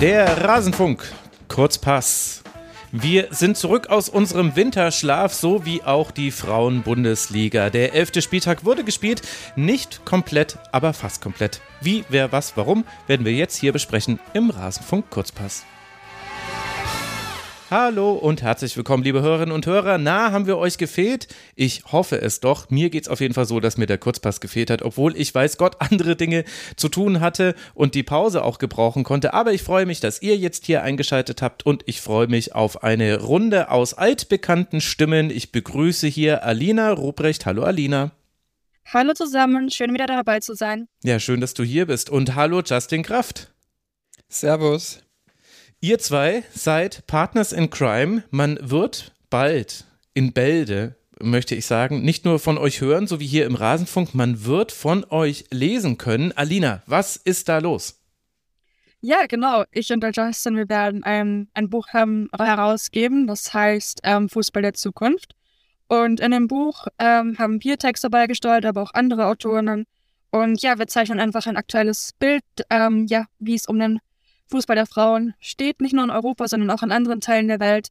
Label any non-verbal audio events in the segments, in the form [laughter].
Der Rasenfunk, Kurzpass. Wir sind zurück aus unserem Winterschlaf, so wie auch die Frauen-Bundesliga. Der elfte Spieltag wurde gespielt, nicht komplett, aber fast komplett. Wie, wer, was, warum, werden wir jetzt hier besprechen im Rasenfunk Kurzpass. Hallo und herzlich willkommen, liebe Hörerinnen und Hörer. Na, haben wir euch gefehlt? Ich hoffe es doch. Mir geht es auf jeden Fall so, dass mir der Kurzpass gefehlt hat, obwohl ich weiß Gott [laughs] andere Dinge zu tun hatte und die Pause auch gebrauchen konnte. Aber ich freue mich, dass ihr jetzt hier eingeschaltet habt und ich freue mich auf eine Runde aus altbekannten Stimmen. Ich begrüße hier Alina Ruprecht. Hallo Alina. Hallo zusammen, schön wieder dabei zu sein. Ja, schön, dass du hier bist. Und hallo Justin Kraft. Servus. Ihr zwei seid Partners in Crime. Man wird bald in Bälde, möchte ich sagen, nicht nur von euch hören, so wie hier im Rasenfunk, man wird von euch lesen können. Alina, was ist da los? Ja, genau. Ich und der Justin, wir werden ein, ein Buch haben, herausgeben, das heißt ähm, Fußball der Zukunft. Und in dem Buch ähm, haben wir Texte beigesteuert, aber auch andere Autoren. Und ja, wir zeichnen einfach ein aktuelles Bild, ähm, ja, wie es um den Fußball der Frauen steht, nicht nur in Europa, sondern auch in anderen Teilen der Welt.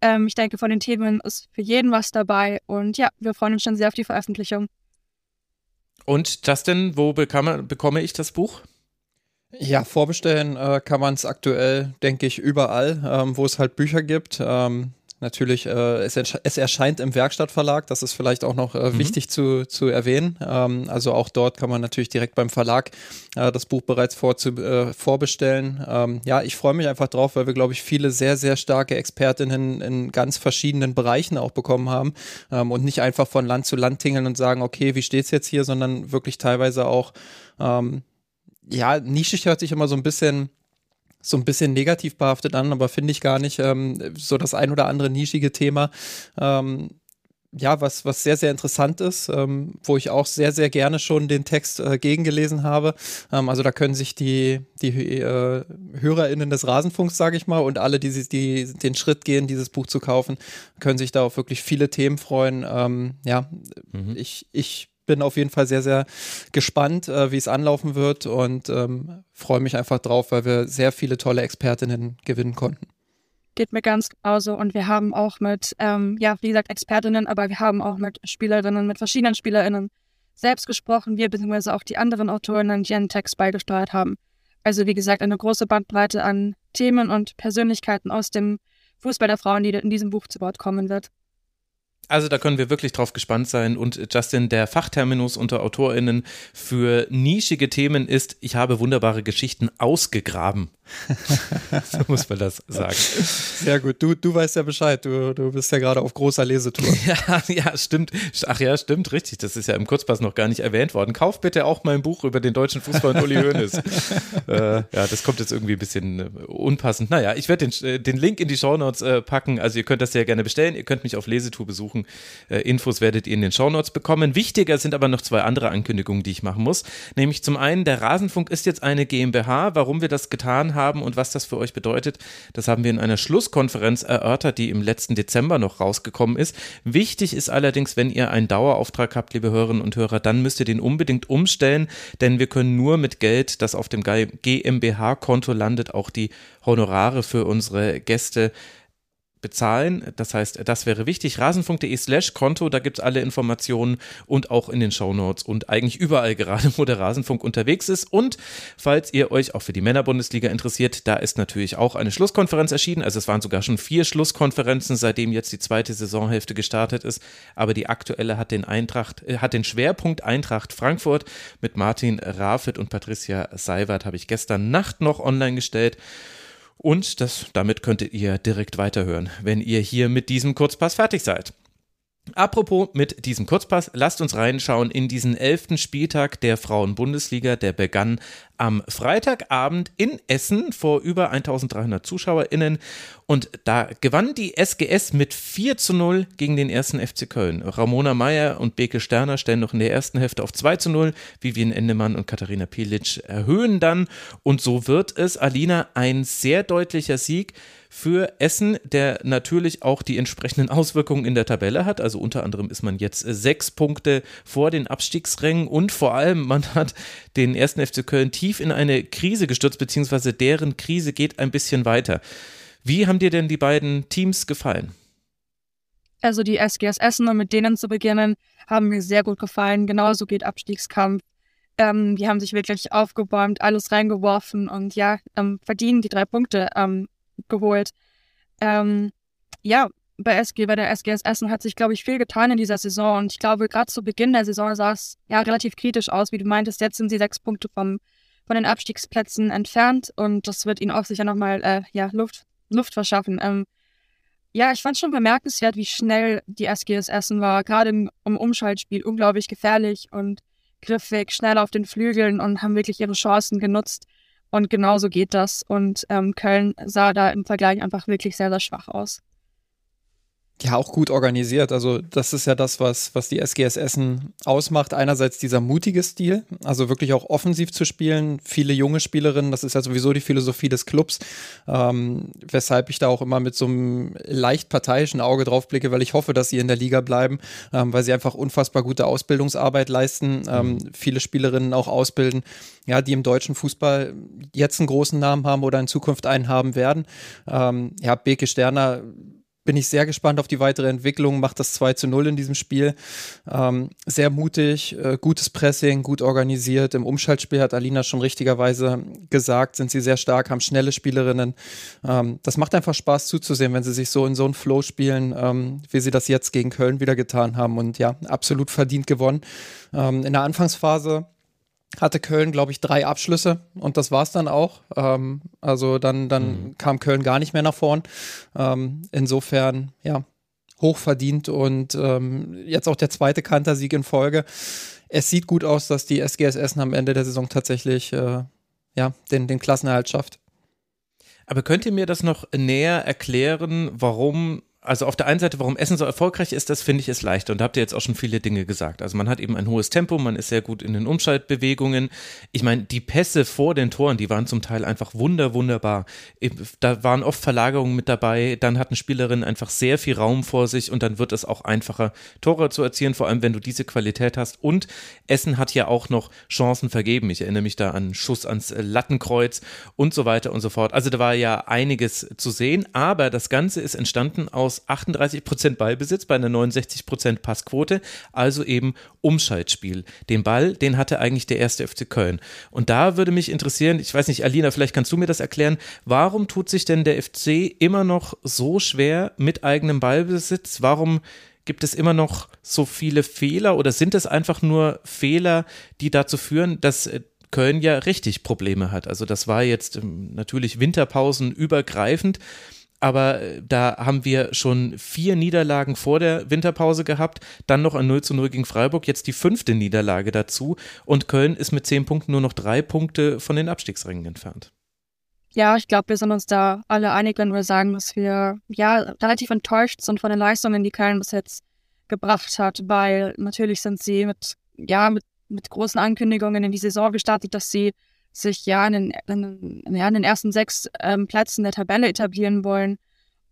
Ähm, ich denke, von den Themen ist für jeden was dabei und ja, wir freuen uns schon sehr auf die Veröffentlichung. Und Justin, wo bekam, bekomme ich das Buch? Ja, vorbestellen äh, kann man es aktuell, denke ich, überall, ähm, wo es halt Bücher gibt. Ähm, natürlich, äh, es, es, erscheint im Werkstattverlag, das ist vielleicht auch noch äh, mhm. wichtig zu, zu erwähnen. Ähm, also auch dort kann man natürlich direkt beim Verlag äh, das Buch bereits vorzu, äh, vorbestellen. Ähm, ja, ich freue mich einfach drauf, weil wir, glaube ich, viele sehr, sehr starke Expertinnen in ganz verschiedenen Bereichen auch bekommen haben ähm, und nicht einfach von Land zu Land tingeln und sagen, okay, wie steht es jetzt hier, sondern wirklich teilweise auch, ähm, ja, nischig hört sich immer so ein bisschen so ein bisschen negativ behaftet an, aber finde ich gar nicht. Ähm, so das ein oder andere nischige Thema. Ähm, ja, was, was sehr, sehr interessant ist, ähm, wo ich auch sehr, sehr gerne schon den Text äh, gegengelesen habe. Ähm, also da können sich die, die äh, HörerInnen des Rasenfunks, sage ich mal, und alle, die, die den Schritt gehen, dieses Buch zu kaufen, können sich da auf wirklich viele Themen freuen. Ähm, ja, mhm. ich, ich bin auf jeden Fall sehr, sehr gespannt, äh, wie es anlaufen wird und ähm, freue mich einfach drauf, weil wir sehr viele tolle Expertinnen gewinnen konnten. Geht mir ganz genauso. Und wir haben auch mit, ähm, ja, wie gesagt, Expertinnen, aber wir haben auch mit Spielerinnen, mit verschiedenen SpielerInnen selbst gesprochen, wir beziehungsweise auch die anderen Autorinnen, die einen Text beigesteuert haben. Also wie gesagt, eine große Bandbreite an Themen und Persönlichkeiten aus dem Fußball der Frauen, die in diesem Buch zu Wort kommen wird. Also da können wir wirklich drauf gespannt sein. Und Justin, der Fachterminus unter AutorInnen für nischige Themen ist, ich habe wunderbare Geschichten ausgegraben. [laughs] so muss man das sagen. Sehr gut. Du, du weißt ja Bescheid. Du, du bist ja gerade auf großer Lesetour. [laughs] ja, ja, stimmt. Ach ja, stimmt, richtig. Das ist ja im Kurzpass noch gar nicht erwähnt worden. Kauf bitte auch mein Buch über den deutschen Fußball und Uli Hoeneß. [laughs] äh, ja, das kommt jetzt irgendwie ein bisschen äh, unpassend. Naja, ich werde den, äh, den Link in die Shownotes äh, packen. Also ihr könnt das sehr gerne bestellen. Ihr könnt mich auf Lesetour besuchen suchen. Äh, Infos werdet ihr in den Shownotes bekommen. Wichtiger sind aber noch zwei andere Ankündigungen, die ich machen muss. Nämlich zum einen, der Rasenfunk ist jetzt eine GmbH. Warum wir das getan haben und was das für euch bedeutet, das haben wir in einer Schlusskonferenz erörtert, die im letzten Dezember noch rausgekommen ist. Wichtig ist allerdings, wenn ihr einen Dauerauftrag habt, liebe Hörerinnen und Hörer, dann müsst ihr den unbedingt umstellen, denn wir können nur mit Geld, das auf dem GmbH-Konto landet, auch die Honorare für unsere Gäste bezahlen. Das heißt, das wäre wichtig. Rasenfunk.de slash Konto, da gibt es alle Informationen und auch in den Shownotes und eigentlich überall gerade, [laughs] wo der Rasenfunk unterwegs ist. Und falls ihr euch auch für die Männerbundesliga interessiert, da ist natürlich auch eine Schlusskonferenz erschienen. Also es waren sogar schon vier Schlusskonferenzen, seitdem jetzt die zweite Saisonhälfte gestartet ist. Aber die aktuelle hat den Eintracht, äh, hat den Schwerpunkt Eintracht Frankfurt mit Martin Rafit und Patricia Seiwert habe ich gestern Nacht noch online gestellt. Und das, damit könntet ihr direkt weiterhören, wenn ihr hier mit diesem Kurzpass fertig seid. Apropos mit diesem Kurzpass, lasst uns reinschauen in diesen elften Spieltag der Frauen-Bundesliga. Der begann am Freitagabend in Essen vor über 1300 ZuschauerInnen und da gewann die SGS mit 4 zu 0 gegen den ersten FC Köln. Ramona Meyer und Beke Sterner stellen noch in der ersten Hälfte auf 2 zu 0. Vivian Endemann und Katharina Pilic erhöhen dann und so wird es, Alina, ein sehr deutlicher Sieg für Essen, der natürlich auch die entsprechenden Auswirkungen in der Tabelle hat. Also unter anderem ist man jetzt sechs Punkte vor den Abstiegsrängen und vor allem man hat den ersten FC Köln tief tief in eine Krise gestürzt, beziehungsweise deren Krise geht ein bisschen weiter. Wie haben dir denn die beiden Teams gefallen? Also die SGS Essen, um mit denen zu beginnen, haben mir sehr gut gefallen. Genauso geht Abstiegskampf. Ähm, die haben sich wirklich aufgebäumt, alles reingeworfen und ja, ähm, verdienen die drei Punkte ähm, geholt. Ähm, ja, bei SG, bei der SGS Essen hat sich, glaube ich, viel getan in dieser Saison. Und ich glaube, gerade zu Beginn der Saison sah es ja relativ kritisch aus, wie du meintest. Jetzt sind sie sechs Punkte vom, von den Abstiegsplätzen entfernt und das wird ihnen auch sicher nochmal äh, ja, Luft, Luft verschaffen. Ähm, ja, ich fand schon bemerkenswert, wie schnell die SGS Essen war. Gerade im, im Umschaltspiel unglaublich gefährlich und griffig, schnell auf den Flügeln und haben wirklich ihre Chancen genutzt. Und genauso geht das. Und ähm, Köln sah da im Vergleich einfach wirklich sehr, sehr schwach aus ja auch gut organisiert. Also das ist ja das, was, was die SGS Essen ausmacht. Einerseits dieser mutige Stil, also wirklich auch offensiv zu spielen. Viele junge Spielerinnen, das ist ja sowieso die Philosophie des Clubs, ähm, weshalb ich da auch immer mit so einem leicht parteiischen Auge drauf blicke, weil ich hoffe, dass sie in der Liga bleiben, ähm, weil sie einfach unfassbar gute Ausbildungsarbeit leisten, ähm, mhm. viele Spielerinnen auch ausbilden, ja, die im deutschen Fußball jetzt einen großen Namen haben oder in Zukunft einen haben werden. Ähm, ja, Beke Sterner bin ich sehr gespannt auf die weitere Entwicklung. Macht das 2 zu 0 in diesem Spiel. Ähm, sehr mutig, äh, gutes Pressing, gut organisiert. Im Umschaltspiel hat Alina schon richtigerweise gesagt, sind sie sehr stark, haben schnelle Spielerinnen. Ähm, das macht einfach Spaß zuzusehen, wenn sie sich so in so einen Flow spielen, ähm, wie sie das jetzt gegen Köln wieder getan haben. Und ja, absolut verdient gewonnen. Ähm, in der Anfangsphase hatte Köln, glaube ich, drei Abschlüsse und das war es dann auch. Ähm, also dann, dann mhm. kam Köln gar nicht mehr nach vorn. Ähm, insofern, ja, hochverdient und ähm, jetzt auch der zweite Kantersieg in Folge. Es sieht gut aus, dass die SGS Essen am Ende der Saison tatsächlich äh, ja, den, den Klassenerhalt schafft. Aber könnt ihr mir das noch näher erklären, warum also auf der einen Seite, warum Essen so erfolgreich ist, das finde ich ist leichter. Und da habt ihr jetzt auch schon viele Dinge gesagt. Also man hat eben ein hohes Tempo, man ist sehr gut in den Umschaltbewegungen. Ich meine, die Pässe vor den Toren, die waren zum Teil einfach wunder, wunderbar. Da waren oft Verlagerungen mit dabei. Dann hatten Spielerinnen einfach sehr viel Raum vor sich und dann wird es auch einfacher, Tore zu erzielen, vor allem wenn du diese Qualität hast. Und Essen hat ja auch noch Chancen vergeben. Ich erinnere mich da an Schuss ans Lattenkreuz und so weiter und so fort. Also da war ja einiges zu sehen, aber das Ganze ist entstanden aus 38 Prozent Ballbesitz bei einer 69 Prozent Passquote, also eben Umschaltspiel. Den Ball, den hatte eigentlich der erste FC Köln. Und da würde mich interessieren, ich weiß nicht, Alina, vielleicht kannst du mir das erklären, warum tut sich denn der FC immer noch so schwer mit eigenem Ballbesitz? Warum gibt es immer noch so viele Fehler oder sind es einfach nur Fehler, die dazu führen, dass äh, Köln ja richtig Probleme hat. Also das war jetzt ähm, natürlich Winterpausen übergreifend aber äh, da haben wir schon vier Niederlagen vor der Winterpause gehabt, dann noch ein 0 zu 0 gegen Freiburg, jetzt die fünfte Niederlage dazu und Köln ist mit zehn Punkten nur noch drei Punkte von den Abstiegsrängen entfernt. Ja, ich glaube, wir sind uns da alle einig, wenn wir sagen, dass wir ja relativ enttäuscht sind von den Leistungen, die Köln bis jetzt gebracht hat, weil natürlich sind sie mit, ja, mit, mit großen Ankündigungen in die Saison gestartet, dass sie sich ja in den, in, ja, in den ersten sechs ähm, Plätzen der Tabelle etablieren wollen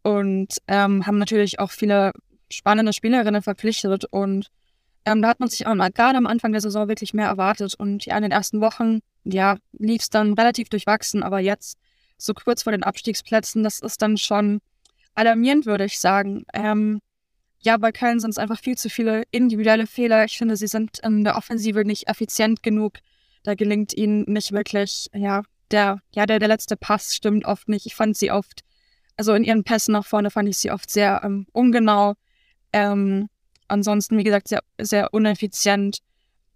und ähm, haben natürlich auch viele spannende Spielerinnen verpflichtet und ähm, da hat man sich auch gerade am Anfang der Saison wirklich mehr erwartet und ja, in den ersten Wochen, ja, lief es dann relativ durchwachsen, aber jetzt so kurz vor den Abstiegsplätzen, das ist dann schon alarmierend, würde ich sagen. Ähm, ja, bei Köln sind es einfach viel zu viele individuelle Fehler. Ich finde, sie sind in der Offensive nicht effizient genug. Da gelingt ihnen nicht wirklich, ja, der, ja, der, der letzte Pass stimmt oft nicht. Ich fand sie oft, also in ihren Pässen nach vorne fand ich sie oft sehr ähm, ungenau. Ähm, ansonsten, wie gesagt, sehr, sehr uneffizient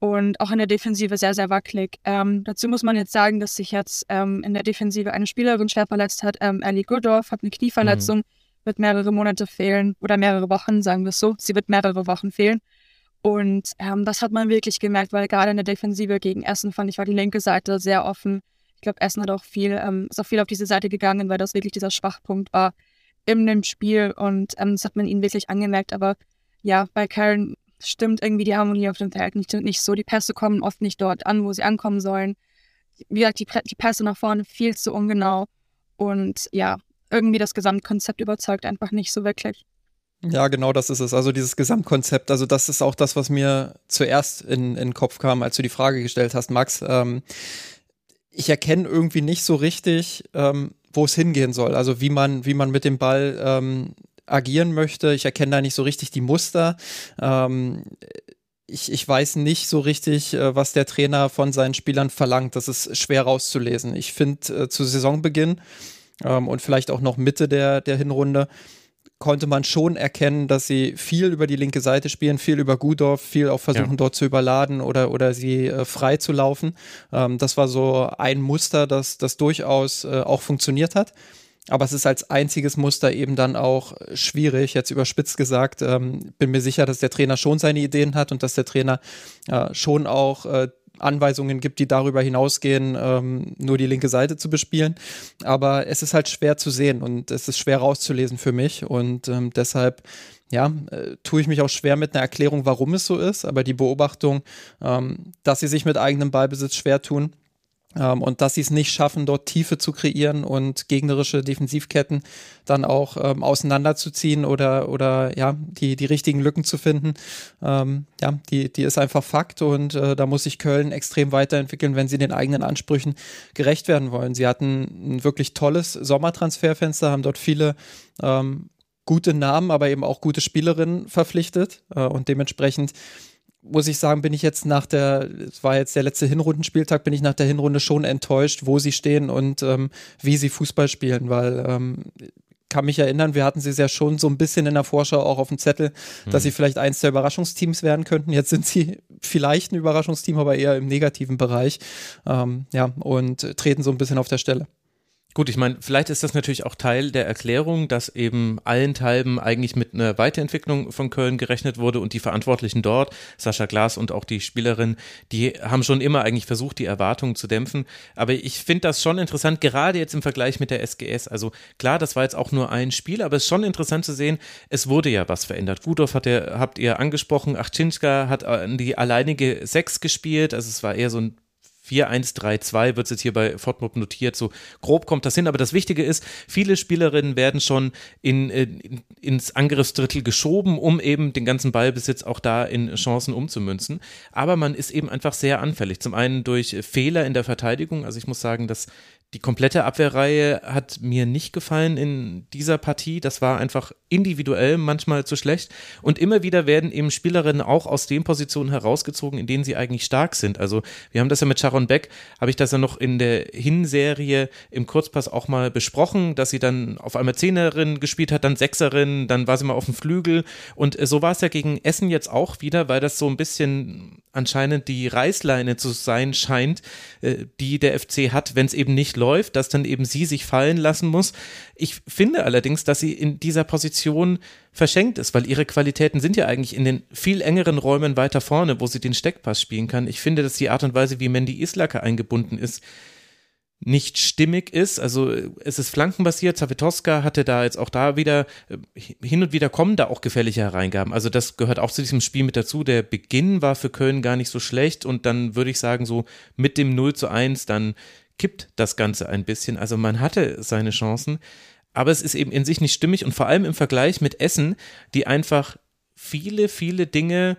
und auch in der Defensive sehr, sehr wackelig. Ähm, dazu muss man jetzt sagen, dass sich jetzt ähm, in der Defensive eine Spielerin schwer verletzt hat. Ähm, Ellie Goodorf hat eine Knieverletzung, mhm. wird mehrere Monate fehlen oder mehrere Wochen, sagen wir es so. Sie wird mehrere Wochen fehlen. Und ähm, das hat man wirklich gemerkt, weil gerade in der Defensive gegen Essen fand ich, war die linke Seite sehr offen. Ich glaube, Essen hat auch viel, ähm, ist auch viel auf diese Seite gegangen, weil das wirklich dieser Schwachpunkt war in dem Spiel und ähm, das hat man ihnen wirklich angemerkt. Aber ja, bei Karen stimmt irgendwie die Harmonie auf dem Feld nicht, nicht so. Die Pässe kommen oft nicht dort an, wo sie ankommen sollen. Wie gesagt, die, die Pässe nach vorne viel zu ungenau und ja, irgendwie das Gesamtkonzept überzeugt einfach nicht so wirklich. Ja, genau das ist es. Also dieses Gesamtkonzept. Also das ist auch das, was mir zuerst in, in den Kopf kam, als du die Frage gestellt hast, Max. Ähm, ich erkenne irgendwie nicht so richtig, ähm, wo es hingehen soll. Also wie man, wie man mit dem Ball ähm, agieren möchte. Ich erkenne da nicht so richtig die Muster. Ähm, ich, ich weiß nicht so richtig, äh, was der Trainer von seinen Spielern verlangt. Das ist schwer rauszulesen. Ich finde, äh, zu Saisonbeginn ähm, und vielleicht auch noch Mitte der, der Hinrunde konnte man schon erkennen, dass sie viel über die linke Seite spielen, viel über Gudorf, viel auch versuchen ja. dort zu überladen oder, oder sie äh, frei zu laufen. Ähm, das war so ein Muster, das, das durchaus äh, auch funktioniert hat. Aber es ist als einziges Muster eben dann auch schwierig, jetzt überspitzt gesagt. Ähm, bin mir sicher, dass der Trainer schon seine Ideen hat und dass der Trainer äh, schon auch äh, Anweisungen gibt, die darüber hinausgehen, ähm, nur die linke Seite zu bespielen. Aber es ist halt schwer zu sehen und es ist schwer rauszulesen für mich. Und ähm, deshalb ja, äh, tue ich mich auch schwer mit einer Erklärung, warum es so ist, aber die Beobachtung, ähm, dass sie sich mit eigenem Ballbesitz schwer tun, und dass sie es nicht schaffen, dort Tiefe zu kreieren und gegnerische Defensivketten dann auch ähm, auseinanderzuziehen oder, oder ja, die, die richtigen Lücken zu finden. Ähm, ja, die, die ist einfach Fakt und äh, da muss sich Köln extrem weiterentwickeln, wenn sie den eigenen Ansprüchen gerecht werden wollen. Sie hatten ein wirklich tolles Sommertransferfenster, haben dort viele ähm, gute Namen, aber eben auch gute Spielerinnen verpflichtet äh, und dementsprechend muss ich sagen, bin ich jetzt nach der, es war jetzt der letzte Hinrundenspieltag, bin ich nach der Hinrunde schon enttäuscht, wo sie stehen und ähm, wie sie Fußball spielen, weil ähm, kann mich erinnern, wir hatten sie ja schon so ein bisschen in der Vorschau auch auf dem Zettel, mhm. dass sie vielleicht eins der Überraschungsteams werden könnten. Jetzt sind sie vielleicht ein Überraschungsteam, aber eher im negativen Bereich. Ähm, ja, und treten so ein bisschen auf der Stelle. Gut, ich meine, vielleicht ist das natürlich auch Teil der Erklärung, dass eben allenthalben eigentlich mit einer Weiterentwicklung von Köln gerechnet wurde und die Verantwortlichen dort, Sascha Glas und auch die Spielerin, die haben schon immer eigentlich versucht, die Erwartungen zu dämpfen. Aber ich finde das schon interessant, gerade jetzt im Vergleich mit der SGS. Also klar, das war jetzt auch nur ein Spiel, aber es ist schon interessant zu sehen, es wurde ja was verändert. Gudorf hat ihr, habt ihr angesprochen, Achczynska hat die alleinige Sechs gespielt, also es war eher so ein 4-1-3-2 wird es jetzt hier bei Fortmob notiert. So grob kommt das hin. Aber das Wichtige ist, viele Spielerinnen werden schon in, äh, in, ins Angriffsdrittel geschoben, um eben den ganzen Ballbesitz auch da in Chancen umzumünzen. Aber man ist eben einfach sehr anfällig. Zum einen durch Fehler in der Verteidigung. Also ich muss sagen, dass die komplette Abwehrreihe hat mir nicht gefallen in dieser Partie. Das war einfach individuell manchmal zu schlecht. Und immer wieder werden eben Spielerinnen auch aus den Positionen herausgezogen, in denen sie eigentlich stark sind. Also wir haben das ja mit Sharon Beck, habe ich das ja noch in der Hinserie im Kurzpass auch mal besprochen, dass sie dann auf einmal Zehnerin gespielt hat, dann Sechserin, dann war sie mal auf dem Flügel. Und so war es ja gegen Essen jetzt auch wieder, weil das so ein bisschen anscheinend die Reißleine zu sein scheint, äh, die der FC hat, wenn es eben nicht läuft, dass dann eben sie sich fallen lassen muss. Ich finde allerdings, dass sie in dieser Position verschenkt ist, weil ihre Qualitäten sind ja eigentlich in den viel engeren Räumen weiter vorne, wo sie den Steckpass spielen kann. Ich finde, dass die Art und Weise, wie Mandy Islaka eingebunden ist, nicht stimmig ist. Also es ist flankenbasiert. Zavitoska hatte da jetzt auch da wieder, äh, hin und wieder kommen da auch gefährliche Hereingaben. Also das gehört auch zu diesem Spiel mit dazu. Der Beginn war für Köln gar nicht so schlecht und dann würde ich sagen, so mit dem 0 zu 1, dann kippt das Ganze ein bisschen. Also man hatte seine Chancen, aber es ist eben in sich nicht stimmig und vor allem im Vergleich mit Essen, die einfach viele, viele Dinge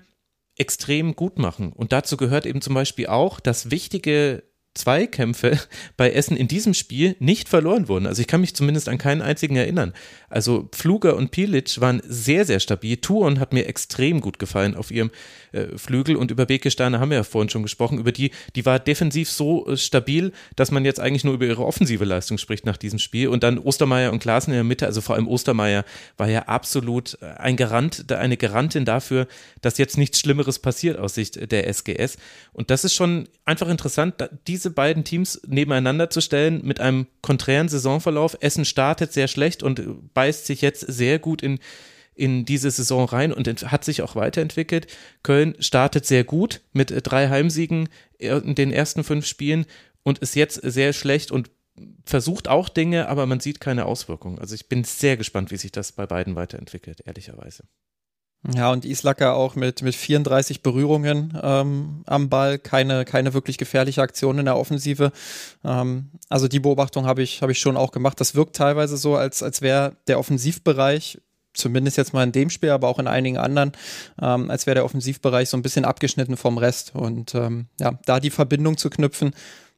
extrem gut machen. Und dazu gehört eben zum Beispiel auch, dass wichtige Zweikämpfe [laughs] bei Essen in diesem Spiel nicht verloren wurden. Also ich kann mich zumindest an keinen einzigen erinnern. Also Pfluger und Pilic waren sehr, sehr stabil. Tuon hat mir extrem gut gefallen auf ihrem äh, Flügel und über Bekesteine haben wir ja vorhin schon gesprochen. Über die, die war defensiv so äh, stabil, dass man jetzt eigentlich nur über ihre offensive Leistung spricht nach diesem Spiel. Und dann Ostermeier und Klaassen in der Mitte, also vor allem Ostermeier war ja absolut äh, ein Garant, eine Garantin dafür, dass jetzt nichts Schlimmeres passiert aus Sicht der SGS. Und das ist schon einfach interessant, diese beiden Teams nebeneinander zu stellen mit einem konträren Saisonverlauf. Essen startet sehr schlecht und beißt sich jetzt sehr gut in in diese Saison rein und hat sich auch weiterentwickelt. Köln startet sehr gut mit drei Heimsiegen in den ersten fünf Spielen und ist jetzt sehr schlecht und versucht auch Dinge, aber man sieht keine Auswirkungen. Also ich bin sehr gespannt, wie sich das bei beiden weiterentwickelt, ehrlicherweise. Ja, und Islacker auch mit, mit 34 Berührungen ähm, am Ball, keine, keine wirklich gefährliche Aktion in der Offensive. Ähm, also die Beobachtung habe ich, hab ich schon auch gemacht. Das wirkt teilweise so, als, als wäre der Offensivbereich zumindest jetzt mal in dem Spiel, aber auch in einigen anderen, ähm, als wäre der Offensivbereich so ein bisschen abgeschnitten vom Rest. Und ähm, ja, da die Verbindung zu knüpfen,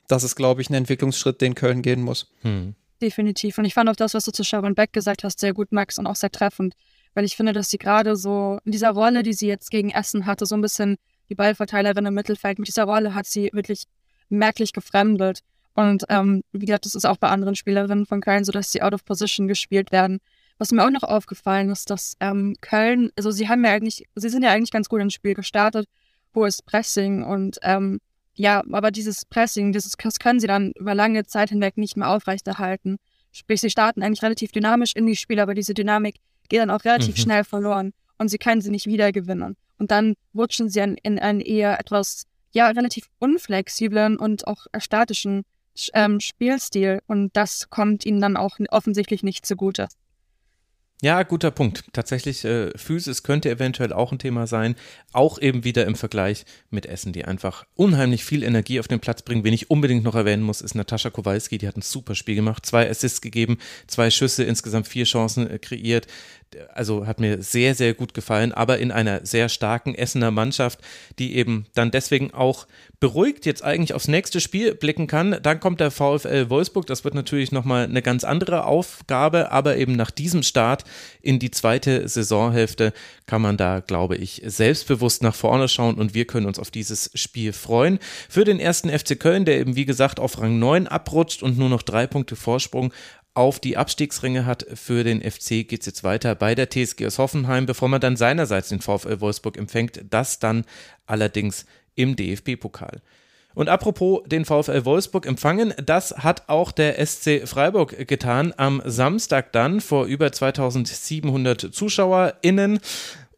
das ist, glaube ich, ein Entwicklungsschritt, den Köln gehen muss. Hm. Definitiv. Und ich fand auch das, was du zu Sharon Beck gesagt hast, sehr gut, Max, und auch sehr treffend. Weil ich finde, dass sie gerade so in dieser Rolle, die sie jetzt gegen Essen hatte, so ein bisschen die Ballverteilerin im Mittelfeld, mit dieser Rolle hat sie wirklich merklich gefremdet. Und ähm, wie gesagt, das ist auch bei anderen Spielerinnen von Köln so, dass sie out of position gespielt werden. Was mir auch noch aufgefallen ist, dass ähm, Köln, also sie haben ja eigentlich, sie sind ja eigentlich ganz gut ins Spiel gestartet, hohes Pressing und ähm, ja, aber dieses Pressing, dieses, das können sie dann über lange Zeit hinweg nicht mehr aufrechterhalten. Sprich, sie starten eigentlich relativ dynamisch in die Spiele, aber diese Dynamik geht dann auch relativ mhm. schnell verloren und sie können sie nicht wiedergewinnen. Und dann rutschen sie in, in einen eher etwas, ja, relativ unflexiblen und auch statischen ähm, Spielstil. Und das kommt ihnen dann auch offensichtlich nicht zugute. Ja, guter Punkt. Tatsächlich, äh, Physis könnte eventuell auch ein Thema sein. Auch eben wieder im Vergleich mit Essen, die einfach unheimlich viel Energie auf den Platz bringen. Wen ich unbedingt noch erwähnen muss, ist Natascha Kowalski. Die hat ein super Spiel gemacht. Zwei Assists gegeben, zwei Schüsse, insgesamt vier Chancen äh, kreiert also hat mir sehr, sehr gut gefallen, aber in einer sehr starken Essener Mannschaft, die eben dann deswegen auch beruhigt jetzt eigentlich aufs nächste Spiel blicken kann. Dann kommt der VfL Wolfsburg, das wird natürlich nochmal eine ganz andere Aufgabe, aber eben nach diesem Start in die zweite Saisonhälfte kann man da, glaube ich, selbstbewusst nach vorne schauen und wir können uns auf dieses Spiel freuen. Für den ersten FC Köln, der eben wie gesagt auf Rang 9 abrutscht und nur noch drei Punkte Vorsprung auf die Abstiegsringe hat. Für den FC geht es jetzt weiter bei der TSG aus Hoffenheim, bevor man dann seinerseits den VfL Wolfsburg empfängt. Das dann allerdings im DFB-Pokal. Und apropos den VfL Wolfsburg empfangen, das hat auch der SC Freiburg getan am Samstag dann vor über 2700 ZuschauerInnen.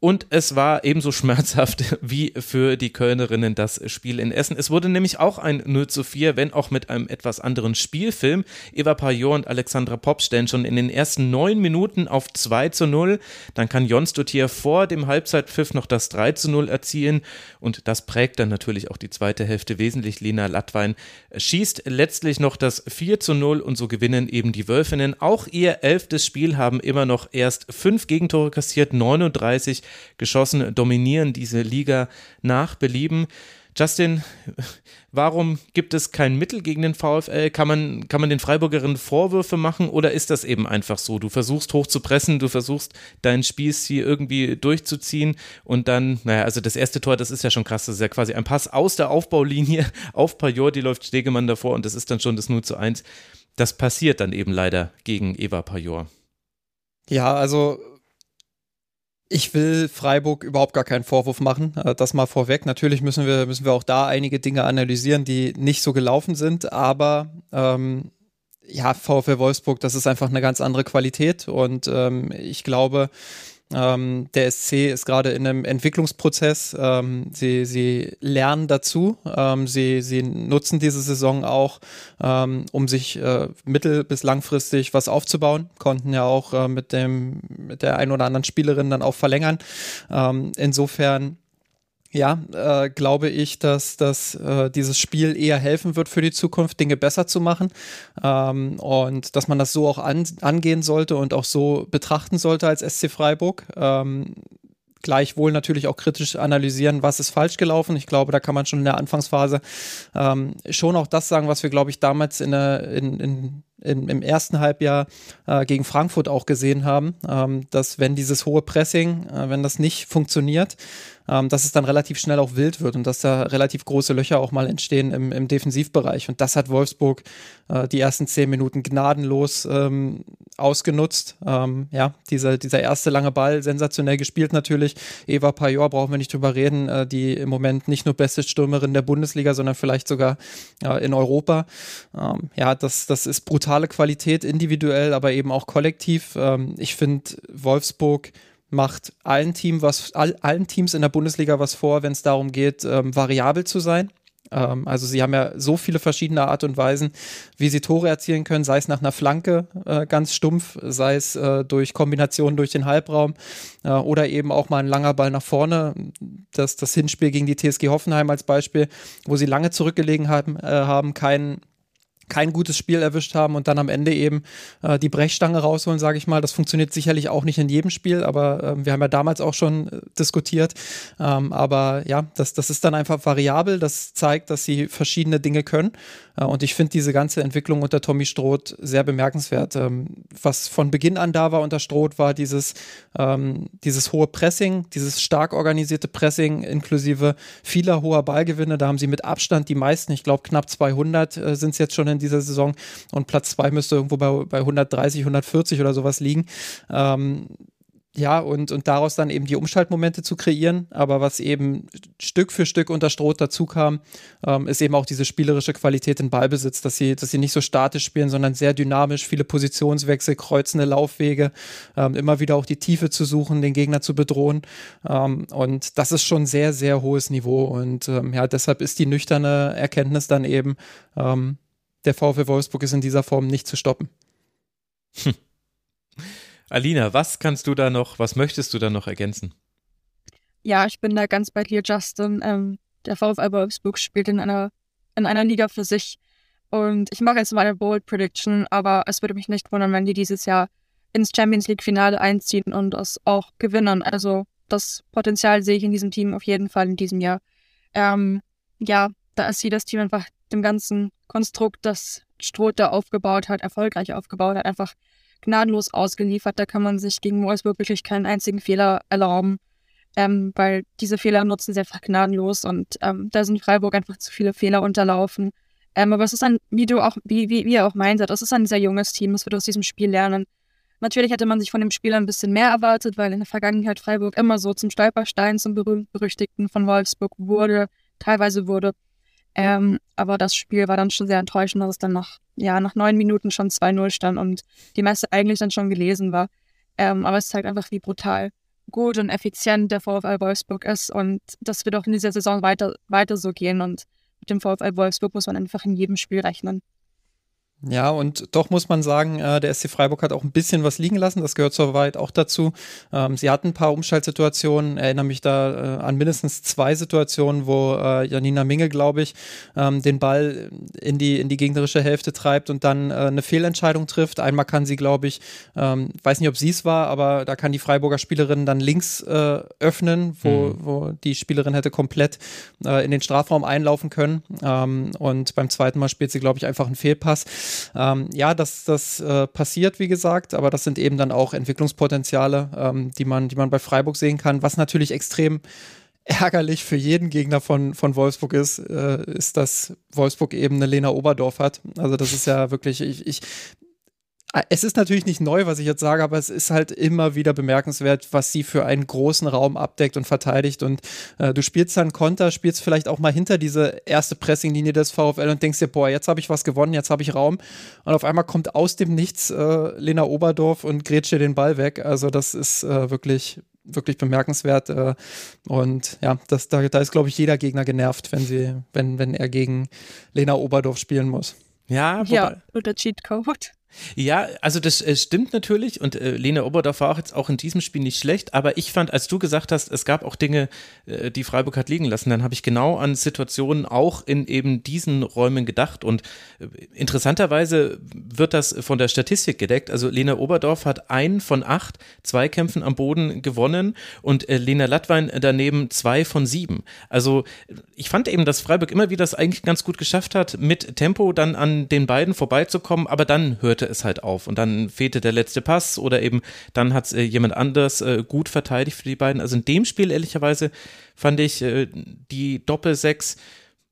Und es war ebenso [laughs] schmerzhaft wie für die Kölnerinnen das Spiel in Essen. Es wurde nämlich auch ein 0 zu 4, wenn auch mit einem etwas anderen Spielfilm. Eva Pajor und Alexandra Popp stellen schon in den ersten neun Minuten auf 2 zu 0. Dann kann Jons Dottier vor dem Halbzeitpfiff noch das 3 zu 0 erzielen. Und das prägt dann natürlich auch die zweite Hälfte wesentlich. Lena Lattwein schießt letztlich noch das 4 zu 0 und so gewinnen eben die Wölfinnen. Auch ihr elftes Spiel haben immer noch erst fünf Gegentore kassiert, 39 geschossen, dominieren diese Liga nach Belieben. Justin, warum gibt es kein Mittel gegen den VfL? Kann man, kann man den Freiburgerinnen Vorwürfe machen oder ist das eben einfach so? Du versuchst hoch zu pressen, du versuchst dein Spielstil irgendwie durchzuziehen und dann, naja, also das erste Tor, das ist ja schon krass, das ist ja quasi ein Pass aus der Aufbaulinie [laughs] auf Pajor, die läuft Stegemann davor und das ist dann schon das 0 zu 1. Das passiert dann eben leider gegen Eva Pajor. Ja, also ich will Freiburg überhaupt gar keinen Vorwurf machen. Äh, das mal vorweg. Natürlich müssen wir, müssen wir auch da einige Dinge analysieren, die nicht so gelaufen sind, aber ähm, ja, VfL Wolfsburg, das ist einfach eine ganz andere Qualität und ähm, ich glaube, ähm, der SC ist gerade in einem Entwicklungsprozess. Ähm, sie, sie lernen dazu. Ähm, sie, sie nutzen diese Saison auch, ähm, um sich äh, mittel- bis langfristig was aufzubauen. Konnten ja auch äh, mit, dem, mit der ein oder anderen Spielerin dann auch verlängern. Ähm, insofern ja, äh, glaube ich, dass, dass äh, dieses Spiel eher helfen wird für die Zukunft, Dinge besser zu machen ähm, und dass man das so auch an, angehen sollte und auch so betrachten sollte als SC Freiburg. Ähm, gleichwohl natürlich auch kritisch analysieren, was ist falsch gelaufen. Ich glaube, da kann man schon in der Anfangsphase ähm, schon auch das sagen, was wir, glaube ich, damals in, der, in, in im, im ersten Halbjahr äh, gegen Frankfurt auch gesehen haben, ähm, dass wenn dieses hohe Pressing, äh, wenn das nicht funktioniert, ähm, dass es dann relativ schnell auch wild wird und dass da relativ große Löcher auch mal entstehen im, im Defensivbereich. Und das hat Wolfsburg äh, die ersten zehn Minuten gnadenlos ähm, ausgenutzt. Ähm, ja, dieser, dieser erste lange Ball, sensationell gespielt natürlich. Eva Pajor brauchen wir nicht drüber reden, äh, die im Moment nicht nur beste Stürmerin der Bundesliga, sondern vielleicht sogar äh, in Europa. Ähm, ja, das, das ist brutale Qualität, individuell, aber eben auch kollektiv. Ähm, ich finde, Wolfsburg macht allen, Team was, all, allen Teams in der Bundesliga was vor, wenn es darum geht, ähm, variabel zu sein. Ähm, also sie haben ja so viele verschiedene Art und Weisen, wie sie Tore erzielen können, sei es nach einer Flanke äh, ganz stumpf, sei es äh, durch Kombinationen durch den Halbraum äh, oder eben auch mal ein langer Ball nach vorne. Das, das Hinspiel gegen die TSG Hoffenheim als Beispiel, wo sie lange zurückgelegen haben, äh, haben keinen kein gutes Spiel erwischt haben und dann am Ende eben äh, die Brechstange rausholen, sage ich mal. Das funktioniert sicherlich auch nicht in jedem Spiel, aber äh, wir haben ja damals auch schon äh, diskutiert. Ähm, aber ja, das, das ist dann einfach variabel. Das zeigt, dass sie verschiedene Dinge können. Äh, und ich finde diese ganze Entwicklung unter Tommy Stroth sehr bemerkenswert. Ähm, was von Beginn an da war unter Stroth, war dieses, ähm, dieses hohe Pressing, dieses stark organisierte Pressing inklusive vieler hoher Ballgewinne. Da haben sie mit Abstand die meisten, ich glaube knapp 200 äh, sind es jetzt schon in in dieser Saison und Platz 2 müsste irgendwo bei, bei 130, 140 oder sowas liegen. Ähm, ja, und, und daraus dann eben die Umschaltmomente zu kreieren. Aber was eben Stück für Stück unter Stroh dazu kam, ähm, ist eben auch diese spielerische Qualität in Ballbesitz, dass sie, dass sie nicht so statisch spielen, sondern sehr dynamisch, viele Positionswechsel, kreuzende Laufwege, ähm, immer wieder auch die Tiefe zu suchen, den Gegner zu bedrohen. Ähm, und das ist schon sehr, sehr hohes Niveau. Und ähm, ja, deshalb ist die nüchterne Erkenntnis dann eben, ähm, der VfL Wolfsburg ist in dieser Form nicht zu stoppen. Hm. Alina, was kannst du da noch, was möchtest du da noch ergänzen? Ja, ich bin da ganz bei dir, Justin. Ähm, der VfL Wolfsburg spielt in einer, in einer Liga für sich. Und ich mache jetzt mal eine Bold Prediction, aber es würde mich nicht wundern, wenn die dieses Jahr ins Champions League-Finale einziehen und das auch gewinnen. Also das Potenzial sehe ich in diesem Team auf jeden Fall in diesem Jahr. Ähm, ja, da ist jedes Team einfach dem ganzen Konstrukt, das Stroth da aufgebaut hat, erfolgreich aufgebaut hat, einfach gnadenlos ausgeliefert. Da kann man sich gegen Wolfsburg wirklich keinen einzigen Fehler erlauben, ähm, weil diese Fehler nutzen sie einfach gnadenlos und ähm, da sind Freiburg einfach zu viele Fehler unterlaufen. Ähm, aber es ist ein, wie du auch, wie, wie, wie ihr auch meint, es ist ein sehr junges Team, es wird aus diesem Spiel lernen. Natürlich hätte man sich von dem Spiel ein bisschen mehr erwartet, weil in der Vergangenheit Freiburg immer so zum Stolperstein, zum berühmt-berüchtigten von Wolfsburg wurde, teilweise wurde. Ähm, aber das Spiel war dann schon sehr enttäuschend, dass es dann nach, ja, nach neun Minuten schon 2-0 stand und die Messe eigentlich dann schon gelesen war. Ähm, aber es zeigt einfach, wie brutal gut und effizient der VfL Wolfsburg ist und das wird auch in dieser Saison weiter, weiter so gehen und mit dem VfL Wolfsburg muss man einfach in jedem Spiel rechnen. Ja, und doch muss man sagen, äh, der SC Freiburg hat auch ein bisschen was liegen lassen. Das gehört soweit auch dazu. Ähm, sie hatten ein paar Umschaltsituationen. Erinnere mich da äh, an mindestens zwei Situationen, wo äh, Janina Minge, glaube ich, ähm, den Ball in die, in die gegnerische Hälfte treibt und dann eine Fehlentscheidung trifft. Einmal kann sie, glaube ich, ähm, weiß nicht, ob sie es war, aber da kann die Freiburger Spielerin dann links öffnen, wo, mhm. wo die Spielerin hätte komplett in den Strafraum einlaufen können. Und beim zweiten Mal spielt sie, glaube ich, einfach einen Fehlpass. Ähm, ja, das, das äh, passiert, wie gesagt, aber das sind eben dann auch Entwicklungspotenziale, ähm, die, man, die man bei Freiburg sehen kann, was natürlich extrem ärgerlich für jeden Gegner von, von Wolfsburg ist, äh, ist, dass Wolfsburg eben eine Lena Oberdorf hat. Also das ist ja wirklich, ich, ich es ist natürlich nicht neu, was ich jetzt sage, aber es ist halt immer wieder bemerkenswert, was sie für einen großen Raum abdeckt und verteidigt. Und äh, du spielst dann Konter, spielst vielleicht auch mal hinter diese erste Pressinglinie des VfL und denkst dir, boah, jetzt habe ich was gewonnen, jetzt habe ich Raum. Und auf einmal kommt aus dem Nichts äh, Lena Oberdorf und grätscht dir den Ball weg. Also das ist äh, wirklich wirklich bemerkenswert. Äh, und ja, das, da, da ist, glaube ich, jeder Gegner genervt, wenn sie, wenn, wenn er gegen Lena Oberdorf spielen muss. Ja, wobei, ja oder Cheatcode. Ja, also das äh, stimmt natürlich und äh, Lena Oberdorf war auch jetzt auch in diesem Spiel nicht schlecht, aber ich fand, als du gesagt hast, es gab auch Dinge, äh, die Freiburg hat liegen lassen, dann habe ich genau an Situationen auch in eben diesen Räumen gedacht und äh, interessanterweise wird das von der Statistik gedeckt. Also Lena Oberdorf hat einen von acht Zweikämpfen am Boden gewonnen und äh, Lena Lattwein daneben zwei von sieben. Also ich fand eben, dass Freiburg immer wieder das eigentlich ganz gut geschafft hat, mit Tempo dann an den beiden vorbeizukommen, aber dann hörte hörte es halt auf. Und dann fehlte der letzte Pass oder eben dann hat äh, jemand anders äh, gut verteidigt für die beiden. Also in dem Spiel, ehrlicherweise, fand ich äh, die Doppel-Sechs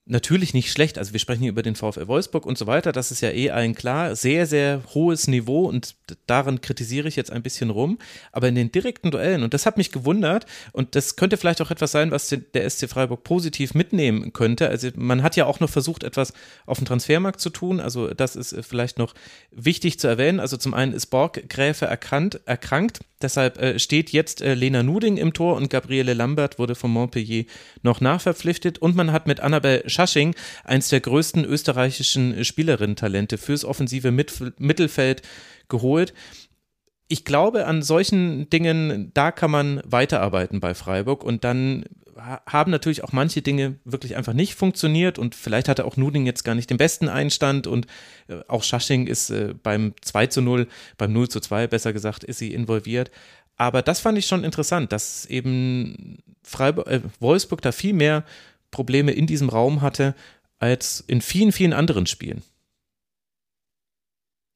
natürlich nicht schlecht. Also wir sprechen hier über den VfL Wolfsburg und so weiter. Das ist ja eh allen klar. Sehr, sehr hohes Niveau und daran kritisiere ich jetzt ein bisschen rum. Aber in den direkten Duellen, und das hat mich gewundert, und das könnte vielleicht auch etwas sein, was der SC Freiburg positiv mitnehmen könnte. Also man hat ja auch noch versucht, etwas auf dem Transfermarkt zu tun. Also das ist vielleicht noch wichtig zu erwähnen. Also zum einen ist Borg Gräfe erkannt, erkrankt. Deshalb äh, steht jetzt äh, Lena Nuding im Tor und Gabriele Lambert wurde von Montpellier noch nachverpflichtet. Und man hat mit Annabel Schasching eins der größten österreichischen Spielerinnen-Talente fürs offensive Mittelfeld geholt. Ich glaube, an solchen Dingen, da kann man weiterarbeiten bei Freiburg und dann haben natürlich auch manche Dinge wirklich einfach nicht funktioniert und vielleicht hatte auch Nuding jetzt gar nicht den besten Einstand und äh, auch Schasching ist äh, beim 2 zu 0, beim 0 zu 2 besser gesagt, ist sie involviert. Aber das fand ich schon interessant, dass eben Freiburg, äh, Wolfsburg da viel mehr Probleme in diesem Raum hatte als in vielen, vielen anderen Spielen.